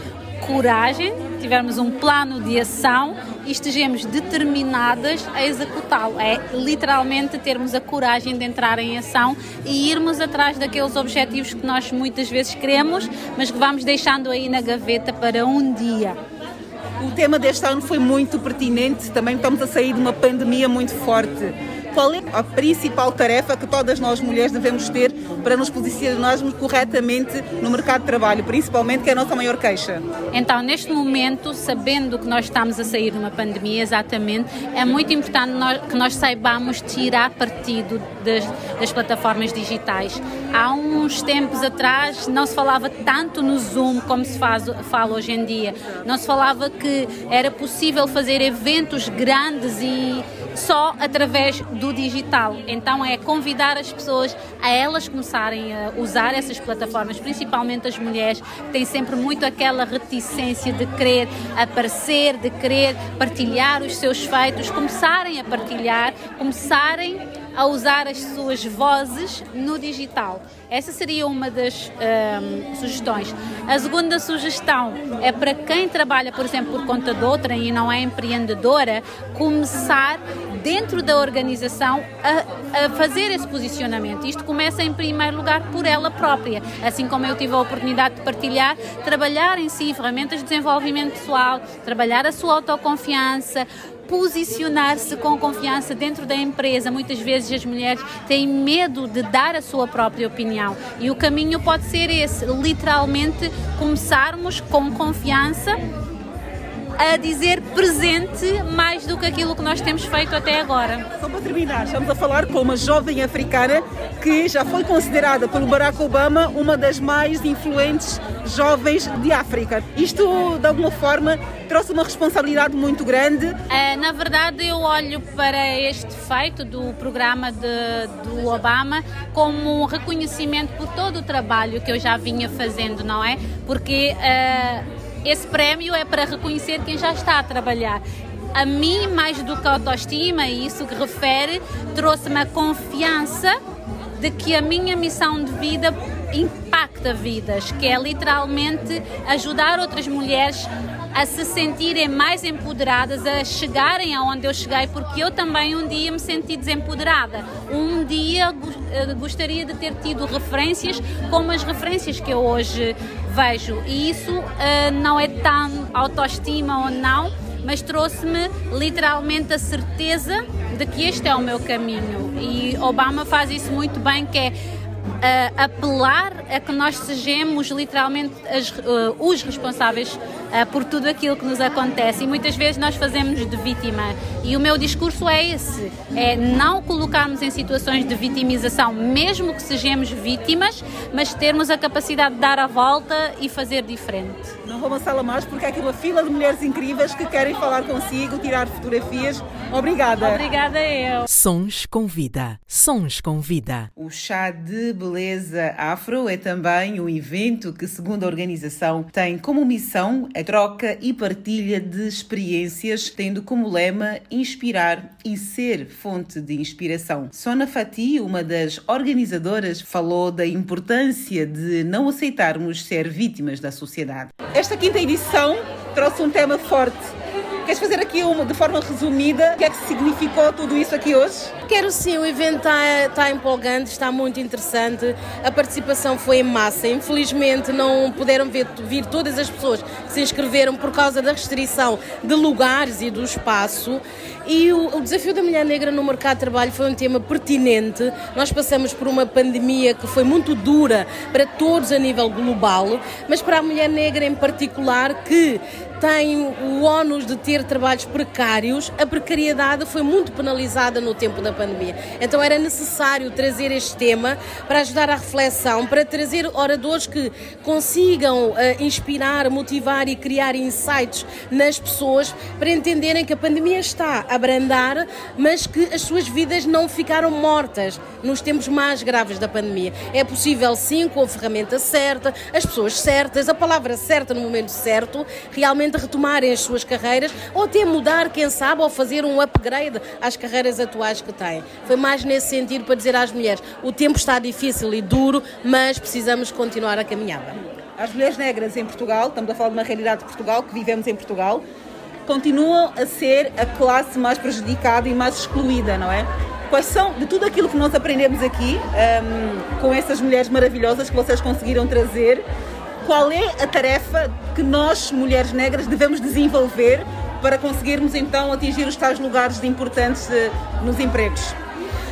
S23: coragem, tivermos um plano de ação e estejamos determinadas a executá-lo. É literalmente termos a coragem de entrar em ação e irmos atrás daqueles objetivos que nós muitas vezes queremos, mas que vamos deixando aí na gaveta para um dia.
S3: O tema deste ano foi muito pertinente, também estamos a sair de uma pandemia muito forte. Qual é a principal tarefa que todas nós mulheres devemos ter para nos posicionarmos corretamente no mercado de trabalho, principalmente que é a nossa maior queixa?
S23: Então, neste momento, sabendo que nós estamos a sair de uma pandemia, exatamente, é muito importante nós- que nós saibamos tirar partido das, das plataformas digitais. Há uns tempos atrás não se falava tanto no Zoom como se faz, fala hoje em dia. Não se falava que era possível fazer eventos grandes e só através do digital. Então é convidar as pessoas a elas começarem a usar essas plataformas, principalmente as mulheres, que têm sempre muito aquela reticência de querer aparecer, de querer partilhar os seus feitos, começarem a partilhar, começarem a usar as suas vozes no digital. Essa seria uma das ahm, sugestões. A segunda sugestão é para quem trabalha, por exemplo, por conta de outra e não é empreendedora, começar dentro da organização a, a fazer esse posicionamento. Isto começa em primeiro lugar por ela própria, assim como eu tive a oportunidade de partilhar, trabalhar em si ferramentas de desenvolvimento pessoal, trabalhar a sua autoconfiança, posicionar-se com confiança dentro da empresa. Muitas vezes as mulheres têm medo de dar a sua própria opinião e o caminho pode ser esse, literalmente começarmos com confiança a dizer presente mais do que aquilo que nós temos feito até agora.
S3: Só para terminar, estamos a falar com uma jovem africana que já foi considerada pelo Barack Obama uma das mais influentes jovens de África. Isto, de alguma forma, trouxe uma responsabilidade muito grande.
S23: Eh, na verdade, eu olho para este feito do programa de, do Obama como um reconhecimento por todo o trabalho que eu já vinha fazendo, não é? Porque eh, esse prémio é para reconhecer quem já está a trabalhar. A mim, mais do que a autoestima, e isso que refere, trouxe-me a confiança de que a minha missão de vida impacta vidas, que é literalmente ajudar outras mulheres a se sentirem mais empoderadas, a chegarem aonde eu cheguei, porque eu também um dia me senti desempoderada. Um dia eh, gostaria de ter tido referências como as referências que eu hoje vejo. E isso eh, não é tão autoestima ou não, mas trouxe-me literalmente a certeza de que este é o meu caminho. E Obama faz isso muito bem, que é eh, apelar a que nós sejamos literalmente as- eh, os responsáveis eh, por tudo aquilo que nos acontece e muitas vezes nós fazemos de vítima e o meu discurso é esse é não colocarmos em situações de vitimização mesmo que sejamos vítimas mas termos a capacidade de dar a volta e fazer diferente
S3: Não vou amassá-la mais porque há aqui uma fila de mulheres incríveis que querem falar consigo, tirar fotografias. Obrigada.
S23: obrigada eu
S8: Sons com vida. Sons com vida.
S3: O Chá de Beleza Afro é também um evento que, segundo a organização, tem como missão a troca e partilha de experiências, tendo como lema inspirar e ser fonte de inspiração. Sona Fati, uma das organizadoras, falou da importância de não aceitarmos ser vítimas da sociedade. Esta quinta edição trouxe um tema forte. Queres fazer aqui uma, de forma resumida o que é que significou tudo isso aqui hoje?
S24: Quero sim, o evento está tá empolgante, está muito interessante. A participação foi em massa. Infelizmente não puderam ver- vir todas as pessoas que se inscreveram por causa da restrição de lugares e do espaço. E o, o desafio da mulher negra no mercado de trabalho foi um tema pertinente. Nós passamos por uma pandemia que foi muito dura para todos a nível global, mas para a mulher negra em particular que tem o ónus de ter trabalhos precários, a precariedade foi muito penalizada no tempo da pandemia. Então era necessário trazer este tema para ajudar à reflexão, para trazer oradores que consigam eh, inspirar, motivar e criar insights nas pessoas para entenderem que a pandemia está a abrandar, mas que as suas vidas não ficaram mortas nos tempos mais graves da pandemia. É possível sim, com a ferramenta certa, as pessoas certas, a palavra certa no momento certo, realmente retomarem as suas carreiras ou até mudar, quem sabe, ou fazer um upgrade às carreiras atuais que têm. Foi mais nesse sentido para dizer às mulheres: o tempo está difícil e duro, mas precisamos continuar a caminhada.
S3: As mulheres negras em Portugal, estamos a falar de uma realidade de Portugal, que vivemos em Portugal, continuam a ser a classe mais prejudicada e mais excluída, não é? Quais são, de tudo aquilo que nós aprendemos aqui, hum, com essas mulheres maravilhosas que vocês conseguiram trazer, qual é a tarefa que nós, mulheres negras, devemos desenvolver para conseguirmos então atingir os tais lugares importantes eh, nos empregos?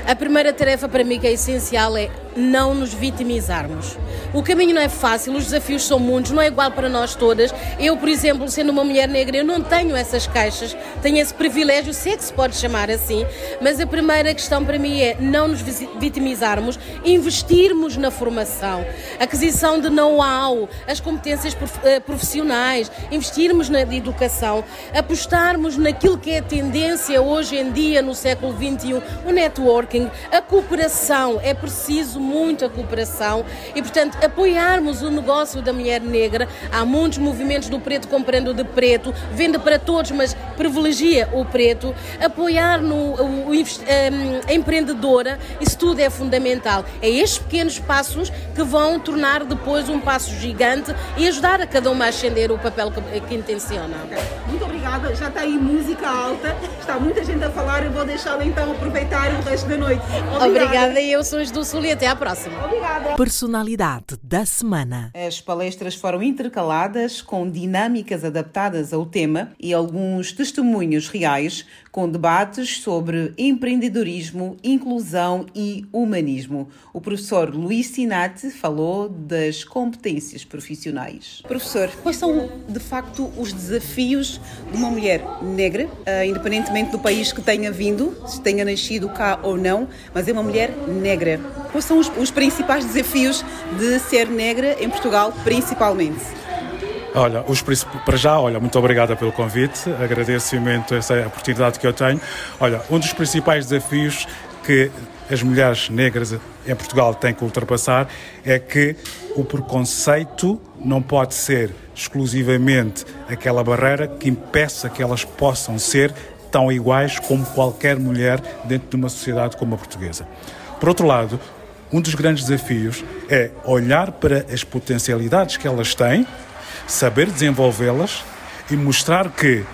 S24: A primeira tarefa para mim que é essencial é não nos vitimizarmos. O caminho não é fácil, os desafios são muitos, não é igual para nós todas. Eu, por exemplo, sendo uma mulher negra, eu não tenho essas caixas, tenho esse privilégio, se é que se pode chamar assim, mas a primeira questão para mim é não nos vitimizarmos, investirmos na formação, aquisição de know-how, as competências eh, profissionais, investirmos na educação, apostarmos naquilo que é a tendência hoje em dia no século XXI, o networking, a cooperação. É preciso muito a cooperação e, portanto, apoiarmos o negócio da mulher negra. Há muitos movimentos do preto comprando de preto, vende para todos, mas privilegia o preto. Apoiar no, o, o hum, a empreendedora, isso tudo é fundamental. É estes pequenos passos que vão tornar depois um passo gigante e ajudar a cada uma a ascender o papel que, que intenciona.
S3: Muito obrigada. Já está aí música alta. Está muita gente a falar. Eu vou deixá-la então aproveitar o resto da noite.
S24: Obrigada, eu sou do Sul e até à próxima.
S3: Obrigada.
S8: Personalidade da semana.
S3: As palestras foram intercaladas com dinâmicas adaptadas ao tema e alguns testemunhos reais com debates sobre empreendedorismo, inclusão e humanismo. O professor Luís Sinati falou das competências profissionais. Professor, quais são de facto os desafios de uma mulher negra, ah, independentemente do país que tenha vindo, se tenha nascido cá ou não, mas é uma mulher negra? Quais são os, os principais desafios de ser negra em Portugal, principalmente?
S25: Olha, os para já, olha, muito obrigada pelo convite, agradeço imenso essa oportunidade que eu tenho. Olha, um dos principais desafios que as mulheres negras em Portugal têm que ultrapassar é que o preconceito não pode ser exclusivamente aquela barreira que impeça que elas possam ser tão iguais como qualquer mulher dentro de uma sociedade como a portuguesa. Por outro lado, um dos grandes desafios é olhar para as potencialidades que elas têm, saber desenvolvê-las e mostrar que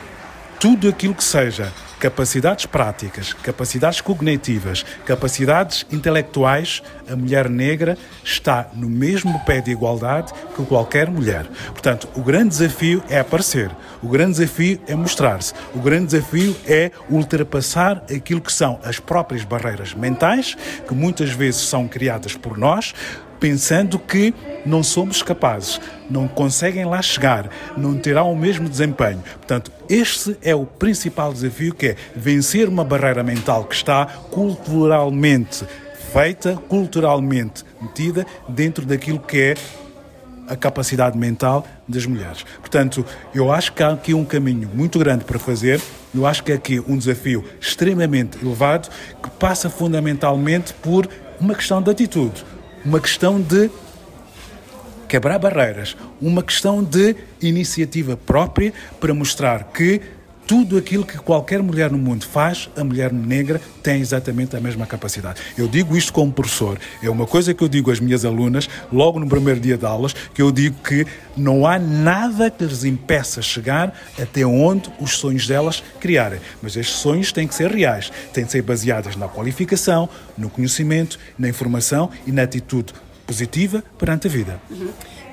S25: tudo aquilo que seja capacidades práticas, capacidades cognitivas, capacidades intelectuais, a mulher negra está no mesmo pé de igualdade que qualquer mulher. Portanto, o grande desafio é aparecer, o grande desafio é mostrar-se, o grande desafio é ultrapassar aquilo que são as próprias barreiras mentais, que muitas vezes são criadas por nós, pensando que não somos capazes, não conseguem lá chegar, não terão o mesmo desempenho. Portanto, este é o principal desafio que é vencer uma barreira mental que está culturalmente feita, culturalmente metida dentro daquilo que é a capacidade mental das mulheres. Portanto, eu acho que há aqui um caminho muito grande para fazer. Eu acho que há aqui um desafio extremamente elevado que passa fundamentalmente por uma questão de atitude, uma questão de quebrar barreiras, uma questão de iniciativa própria para mostrar que tudo aquilo que qualquer mulher no mundo faz, a mulher negra tem exatamente a mesma capacidade. Eu digo isto como professor. É uma coisa que eu digo às minhas alunas, logo no primeiro dia de aulas, que eu digo que não há nada que lhes impeça chegar até onde os sonhos delas criarem. Mas estes sonhos têm que ser reais, têm que ser baseados na qualificação, no conhecimento, na informação e na atitude positiva perante a vida.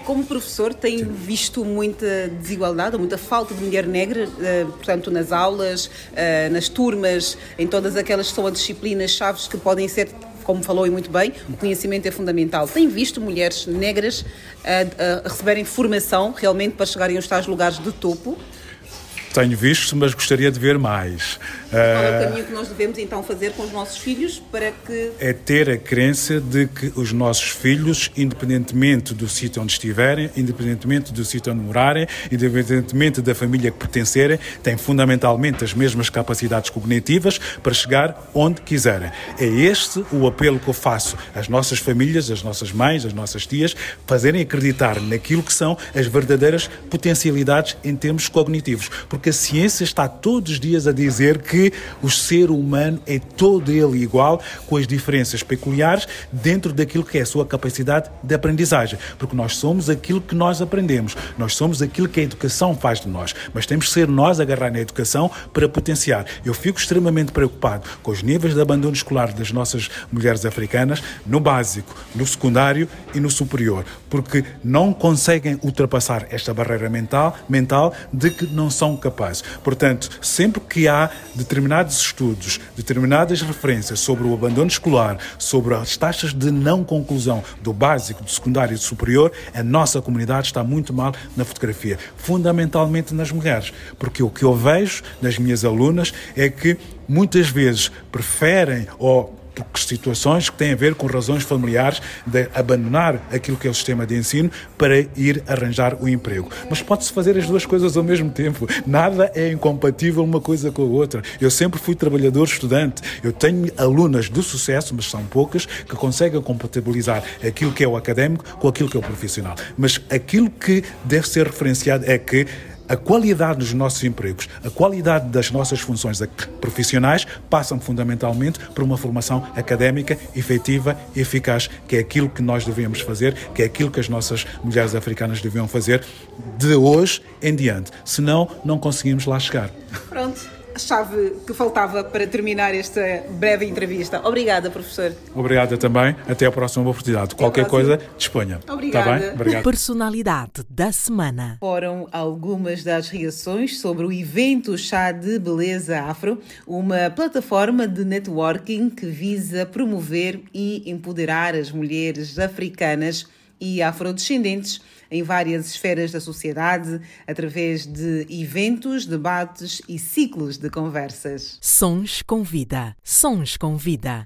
S3: Como professor, tem visto muita desigualdade, muita falta de mulher negra, eh, portanto, nas aulas, eh, nas turmas, em todas aquelas que são as disciplinas chaves que podem ser, como falou e muito bem, o conhecimento é fundamental. Tem visto mulheres negras eh, a receberem formação realmente para chegarem aos tais lugares de topo?
S25: Tenho visto, mas gostaria de ver mais.
S3: Qual é o caminho que nós devemos então fazer com os nossos filhos para que
S25: é ter a crença de que os nossos filhos, independentemente do sítio onde estiverem, independentemente do sítio onde morarem, independentemente da família que pertencerem, têm fundamentalmente as mesmas capacidades cognitivas para chegar onde quiserem. É este o apelo que eu faço às nossas famílias, às nossas mães, às nossas tias, fazerem acreditar naquilo que são as verdadeiras potencialidades em termos cognitivos. Porque a ciência está todos os dias a dizer que o ser humano é todo ele igual, com as diferenças peculiares dentro daquilo que é a sua capacidade de aprendizagem. Porque nós somos aquilo que nós aprendemos, nós somos aquilo que a educação faz de nós. Mas temos que ser nós a agarrar na educação para potenciar. Eu fico extremamente preocupado com os níveis de abandono escolar das nossas mulheres africanas no básico, no secundário e no superior, porque não conseguem ultrapassar esta barreira mental, mental de que não são capazes. Portanto, sempre que há determinados estudos, determinadas referências sobre o abandono escolar, sobre as taxas de não conclusão do básico, do secundário e do superior, a nossa comunidade está muito mal na fotografia, fundamentalmente nas mulheres, porque o que eu vejo nas minhas alunas é que muitas vezes preferem ou por situações que têm a ver com razões familiares de abandonar aquilo que é o sistema de ensino para ir arranjar o emprego. Mas pode-se fazer as duas coisas ao mesmo tempo. Nada é incompatível uma coisa com a outra. Eu sempre fui trabalhador estudante. Eu tenho alunas do sucesso, mas são poucas, que conseguem compatibilizar aquilo que é o académico com aquilo que é o profissional. Mas aquilo que deve ser referenciado é que a qualidade dos nossos empregos, a qualidade das nossas funções profissionais passam fundamentalmente por uma formação académica efetiva e eficaz, que é aquilo que nós devemos fazer, que é aquilo que as nossas mulheres africanas deviam fazer de hoje em diante. Senão, não conseguimos lá chegar.
S3: Pronto, chave que faltava para terminar esta breve entrevista. Obrigada, professor.
S25: Obrigada também. Até a próxima oportunidade. Qualquer coisa, disponha.
S3: Obrigada.
S25: Tá bem? Obrigado.
S26: Personalidade da semana.
S3: Foram algumas das reações sobre o evento Chá de Beleza Afro, uma plataforma de networking que visa promover e empoderar as mulheres africanas e afrodescendentes em várias esferas da sociedade através de eventos, debates e ciclos de conversas.
S26: Sons com vida. Sons com vida.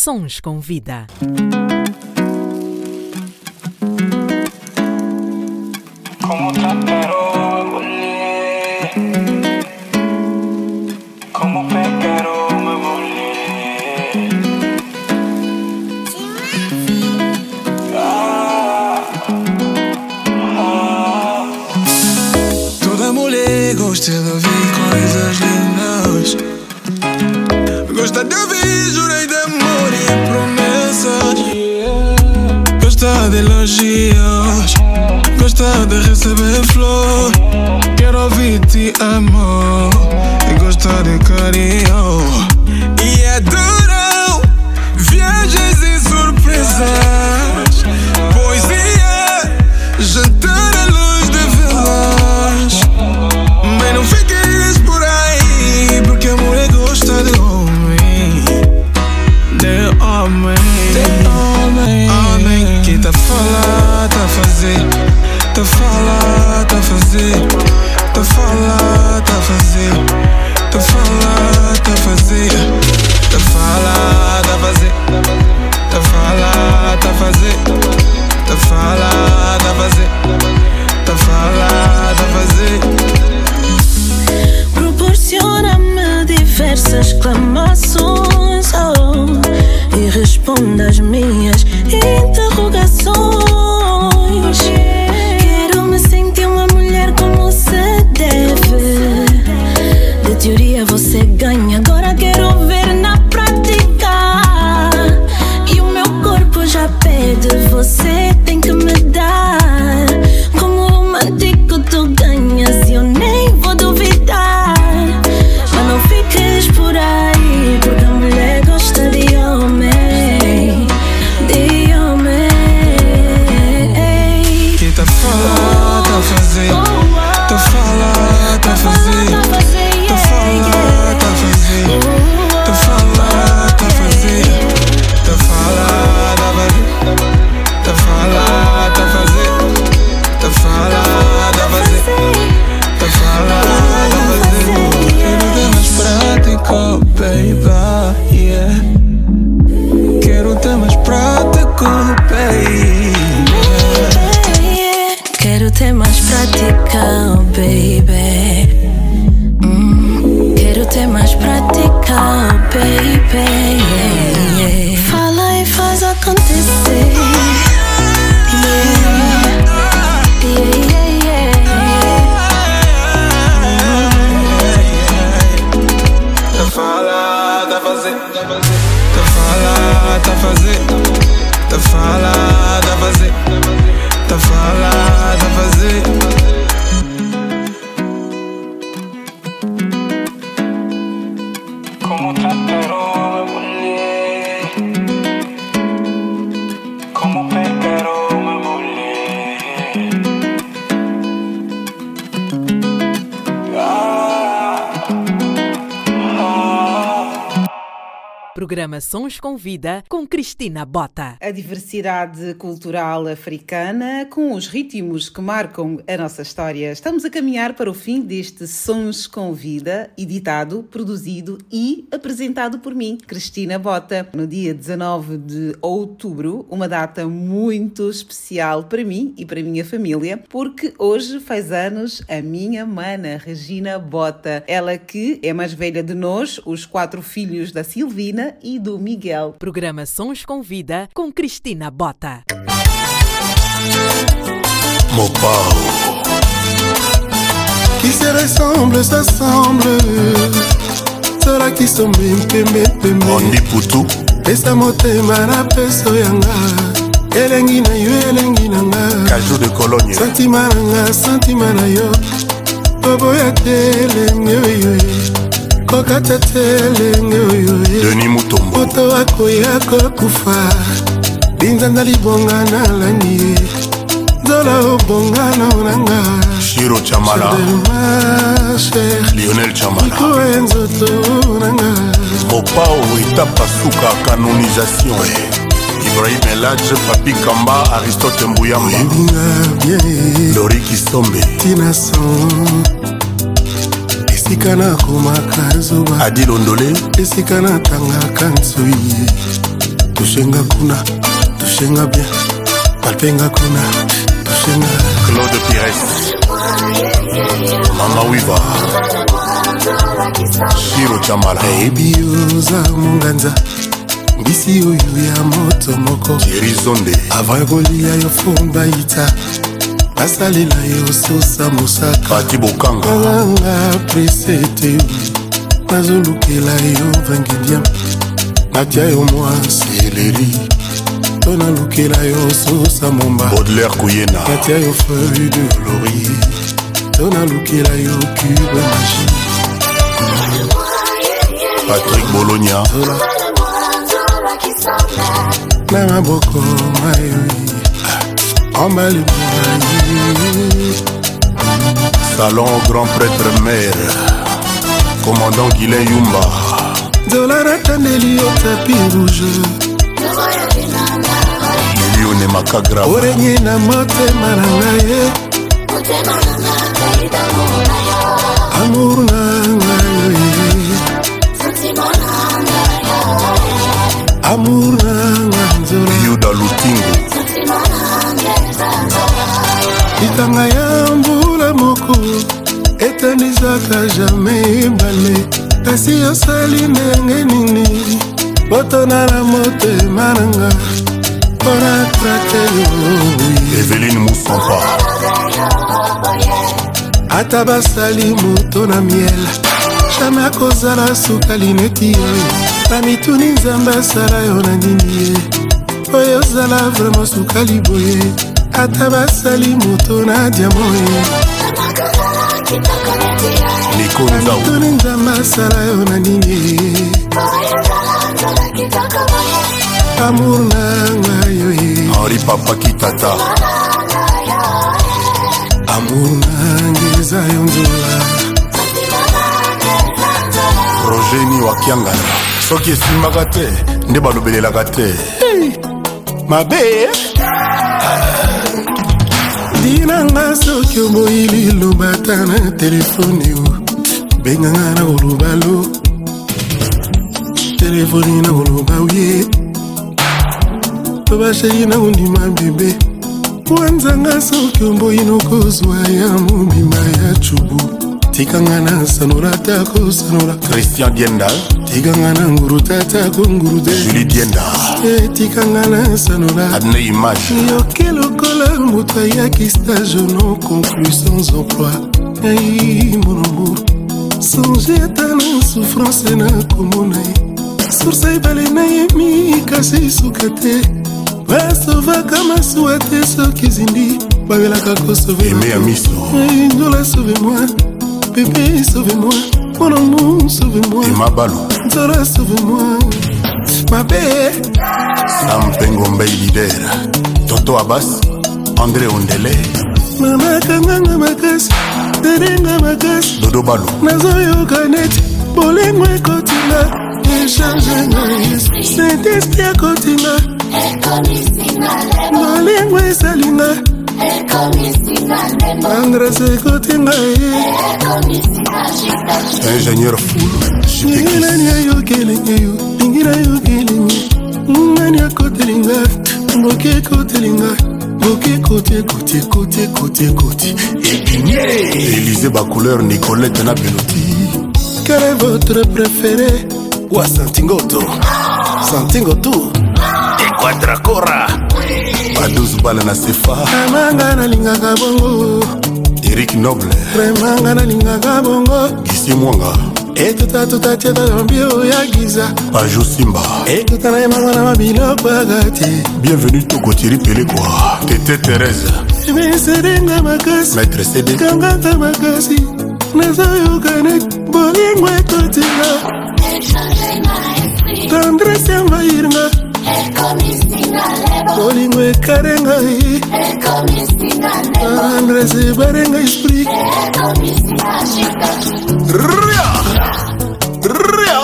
S8: Sons com Vida. Sons com Cristina Bota.
S3: A diversidade cultural africana com os ritmos que marcam a nossa história. Estamos a caminhar para o fim deste Sons com Vida, editado, produzido e apresentado por mim, Cristina Bota, no dia 19 de outubro, uma data muito especial para mim e para a minha família, porque hoje faz anos a minha mana, Regina Bota. Ela que é mais velha de nós, os quatro filhos da Silvina e do Miguel.
S8: Programa Sons com Vida com Cristina Bota.
S27: Mopao. Qui se ressemble, s'assemble. Qui sombe mpembe mpembe. Ondi putu. Pesa motema na peso yanga. Elengi na yo elengi na nga. Santima na nga santima na yo. Oboya te elenge oyo. kokata te elenge oyo
S28: Mutombo.
S27: moto akoya kokufa linzanza libonga na langi ye nzola obonga naonanga
S28: Shiro Chamala. Lionel Chamala. Mopao étape suka canonisation. Ibrahim Eladj, Papi Kamba, Aristote Mbuyamba. Lori Kisombe.
S27: esika nakomaka zoba
S28: Adil Ondole.
S27: esika natangaka nsoi tushenga kuna tushenga bien palpenga kuna tushenga
S28: Claude Pires. Mama Wiva. Shiro Chamala.
S27: nayebi oza monganza mbisi oyo ya moto moko
S28: Thierry Zonde.
S27: avant ya kolia yo fomba ita nasalela yo sosa mosaka
S28: Pati Bokanga.
S27: kalanga prese te nazolukela yo vangidiam natia yo mwa seleri to nalukela yo sosa momba
S28: Baudelaire Kouyena.
S27: natia yo feuille de laurier to nalukela yo cube magie
S28: Patrick Bologna.
S27: na maboko mayoi embali mai
S28: Salon Grand Prêtre Mère. Commandant Guilain Yumba.
S27: nzola natandeli yo tapi rouge
S28: Milione Makagrava.
S27: orenye na motema na ngai ye amour na ngai. Amour na ngai nzola
S28: yuda lutingo
S27: litanga ya mbula moko etanisaka jamai ebale kasi osali ndenge nini botona na motema na nga mpona trake yo.
S28: Eveline musampa
S27: ata basali moto na miel jamai akozala sukali neti yo na mituni nzambe asala yo na nini ye. Oyo ozala vraimen sukali boye. Ata basali moto na diamo ye. Mituni nzambe asala yo na nini ye. Amour na ngai yo ye.
S28: Henri papa kitata.
S27: Amour nange eza yo nzola.
S28: Rogeni wakiangana soki esimbaka te nde balobelelaka te.
S27: Mabe. Dinanga soki oboyi liloba ata na telefone benganga na koloba lo. Telefoni na koloba oye to basheri na kondima bebe wanzanga soki omboyi nokozwa ya mobima ya cubu tikanga na sanola ta kosanola
S28: christian dienda.
S27: Tikanga na nguruta ta konguruta
S28: julie dienda.
S27: E tikanga na sanola
S28: adne image.
S27: Yoke lokola moto ayaki stage non conclu sans emploi. Ai monomour songe ata na souffrance na komona ye source ebale na ye mi kasi suka te basovaka masuwa te soki ezindi babelaka kosove.
S28: Eme ya miso.
S27: Nzola sauve moi bébé sauve moi mon amour sauve moi.
S28: Emabalo
S27: nzola sauve moi. Mabe.
S28: Sampengo mbei lider. Toto abas andré ondele.
S27: Mamakanganga makasi terenga makasi.
S28: Dodo balo.
S27: Nazoyoka neti bolingo ekotinga echange ngai saint-esprit malingwa ezali nga. Angrese ekoti ngaieingenier fulningilani ayokelengeyo ningila ayokelenye mungani akotelinga ngoki ekotelinga ngoki ekoti ekoti ekoti ekoti ekoti.
S28: Elize bacouleur nicolete na beloti
S27: quel est votre préféré? Wa santingoto. Santingoto. Equadracora
S28: badouze bale na sefa
S27: amanga nalingaka bongo.
S28: Erik noble.
S27: Remanga nalingaka bongo.
S28: Gisi mwanga.
S27: Etutatuta tieta yambio ya giza.
S28: Paju simba.
S27: Etuta nayemanga na mabiloko agati
S28: bienvenu tokotiri pelekwa. Tete thérèse.
S27: Emeserenga makasi.
S28: Maître cd
S27: kanganga makasi. Nazoyokane bolingo ekotinga tendrese envahiringa bolingo ekare ngai. Andres ebare ngai sprit
S28: ria! Ria!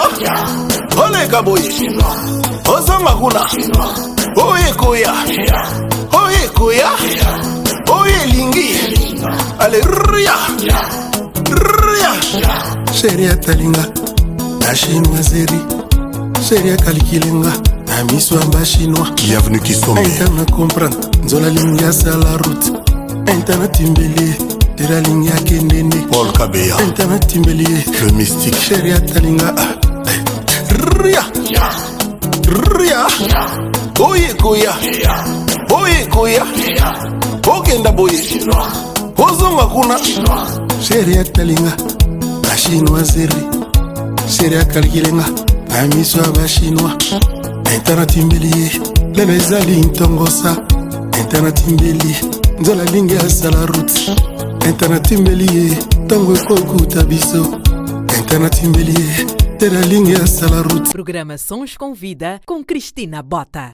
S28: Oleka boye ozonga kuna. Oyo ekoya oyo ekoya oyo elingi ale ria! Ria!
S27: Sheri atalinga na chinoiseri sheri akalikilenga na miso ya bachinois
S28: bienvenu kisome
S27: inter na comprendre. Nzola lingi asala route inter na timbeli tera lingi akende nde
S28: paul kabeya.
S27: Inter na timbeli ye
S28: le mystique
S27: sheri atalinga
S28: ria. Ria. Oyekoya oyekoya okenda boye. Ozonga kuna.
S27: Sheri atalinga na chinoiserie sheri akalikilenga na miso ya bachinois inter na timbeli ye lelo ezali ntongosa. Inter na timbeli nzola lingi asala route. Inter na timbeli ye ntongo ekokuta biso. Inter na timbeli ye tera lingi asala route.
S8: Programa Sons com Vida com Cristina Bota.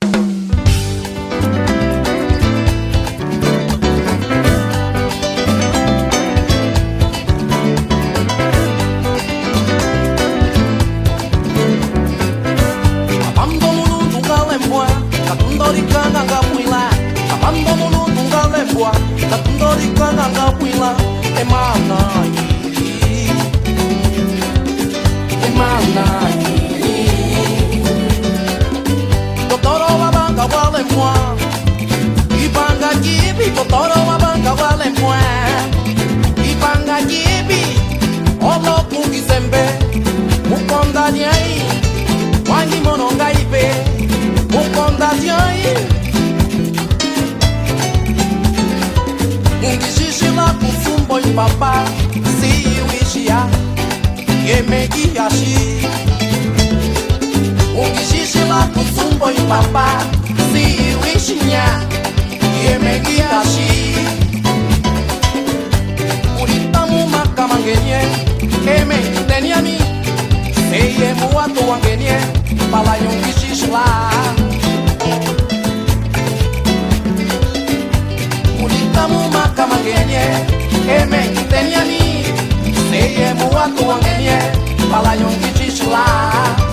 S29: Orikana
S14: ngawila emana yiri Emana yiri Totoro wabanga wale mwa. Ibanga gibi Totoro wabanga wale mwa. Ibanga gibi Olo kungizembe Mukonda nyei Wangi mononga ipe. Mukonda nyei papa si wishia yemegi yashi ungishishila kutsumbo ipapa si wishinya yemegi yashi ulitamu makamangenye eme tenyami seyemu watu wangenye pala yungishishila ulitamu makamangenye Emekiteniani Seyemu é atuangenye Balayon lá.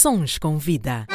S8: Sons com Vida.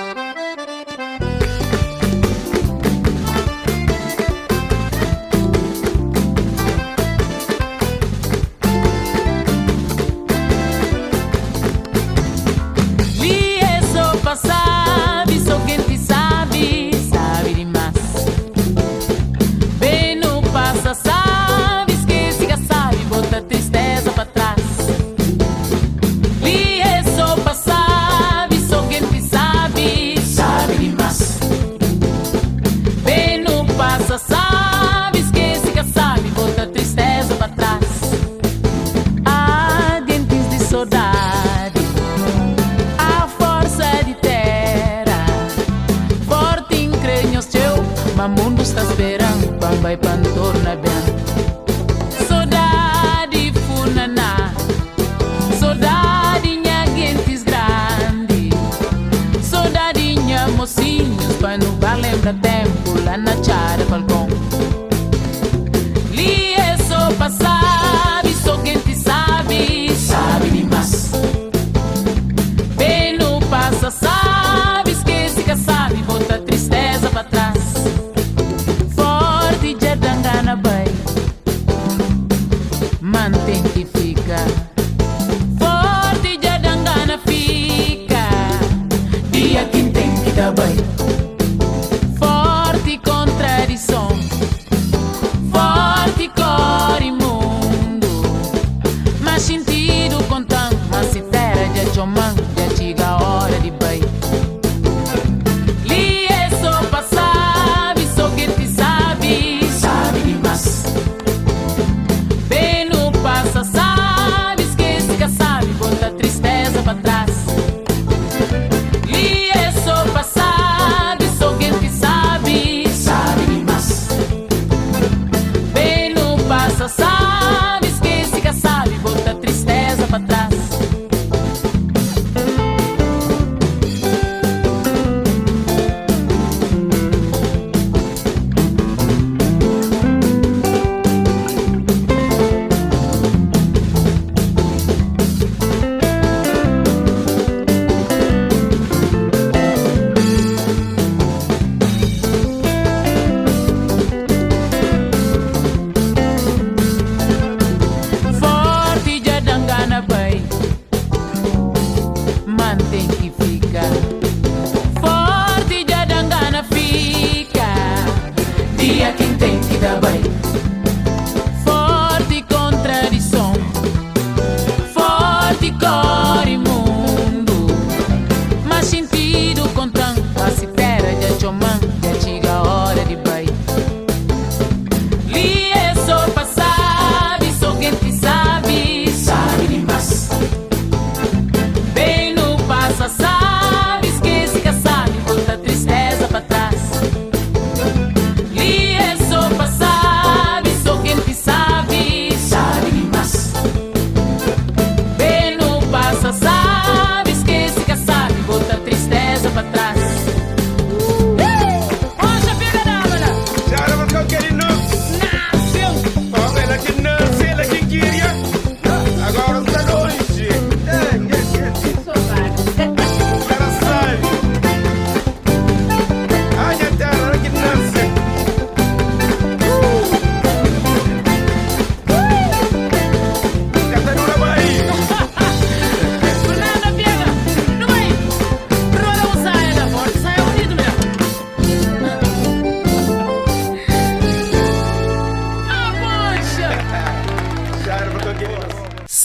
S30: mai pantorna ben Saudade funana Saudade nha gentes grande Saudade nha mocinhos Pra não lembra tempo lá na chara balcão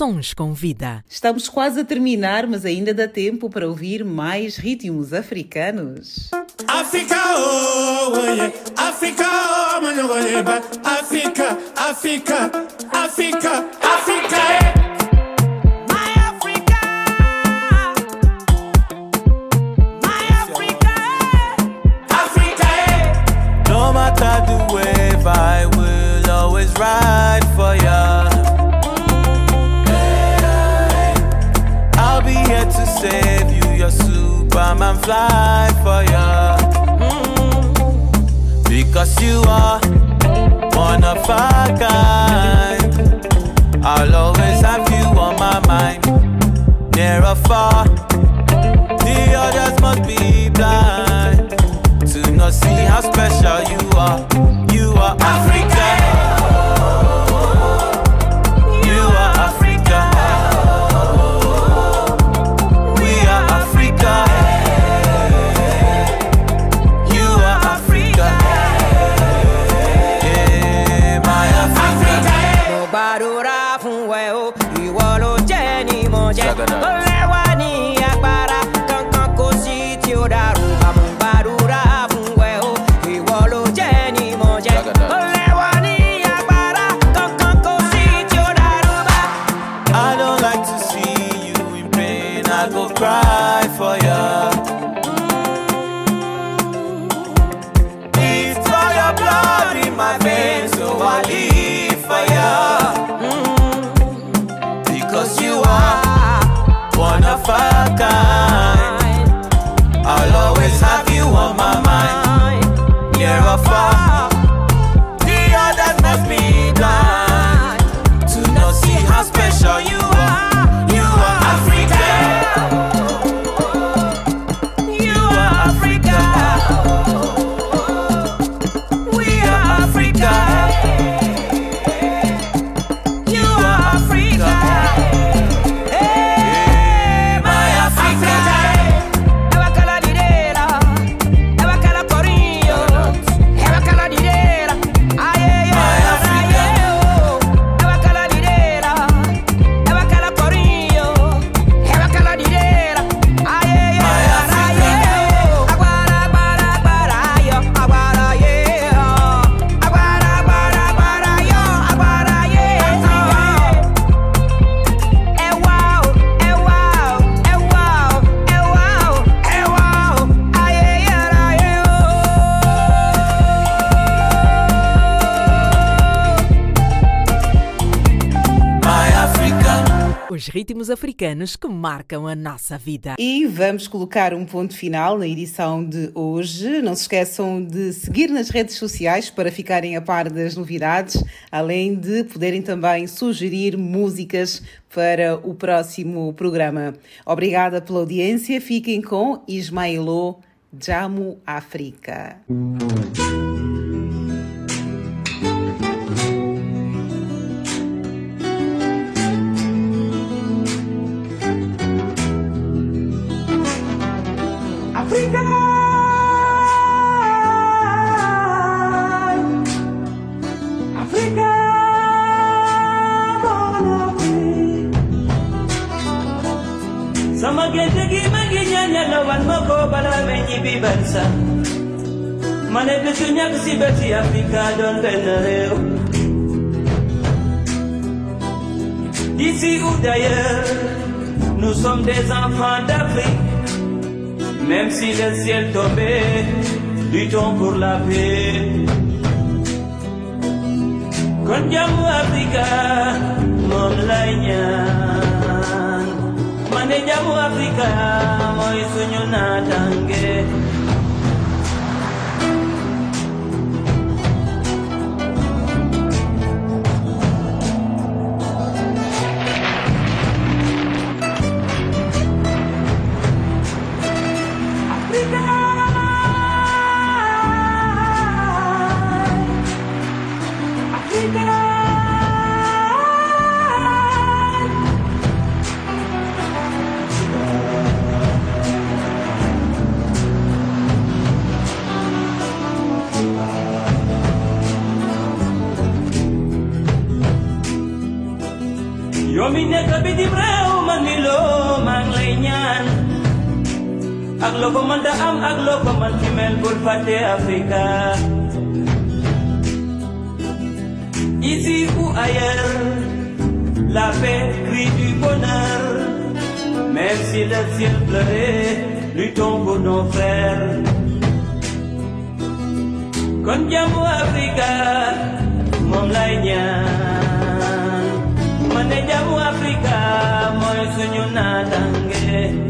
S8: Sons com Vida.
S3: Estamos quase a terminar, mas ainda dá tempo para ouvir mais ritmos africanos.
S5: África, oh, oh, yeah. África, oh,
S31: África, África. Nossa vida.
S3: E vamos colocar um ponto final na edição de hoje. Não se esqueçam de seguir nas redes sociais para ficarem a par das novidades, além de poderem também sugerir músicas para o próximo programa. Obrigada pela audiência. Fiquem com Ismailo Jamu África.
S32: don't bend the hill. D'ici ou d'ailleurs, nous sommes des enfants d'Afrique. Même si le ciel tombait, luttons pour la paix. Konjamu Africa, mom lay ñaan. Mané jamu Africa, moy suñu natangue. Bitim réew man mi loo maa am ak loo ko mën ci mel bul fàtte Afrika. Ici ou ailleurs la paix crie du bonheur. Même si le ciel pleurait luttons pour nos frères kon jàmmu Afrika moom lay ma ne jàmmu Afrika mooy suñu naataange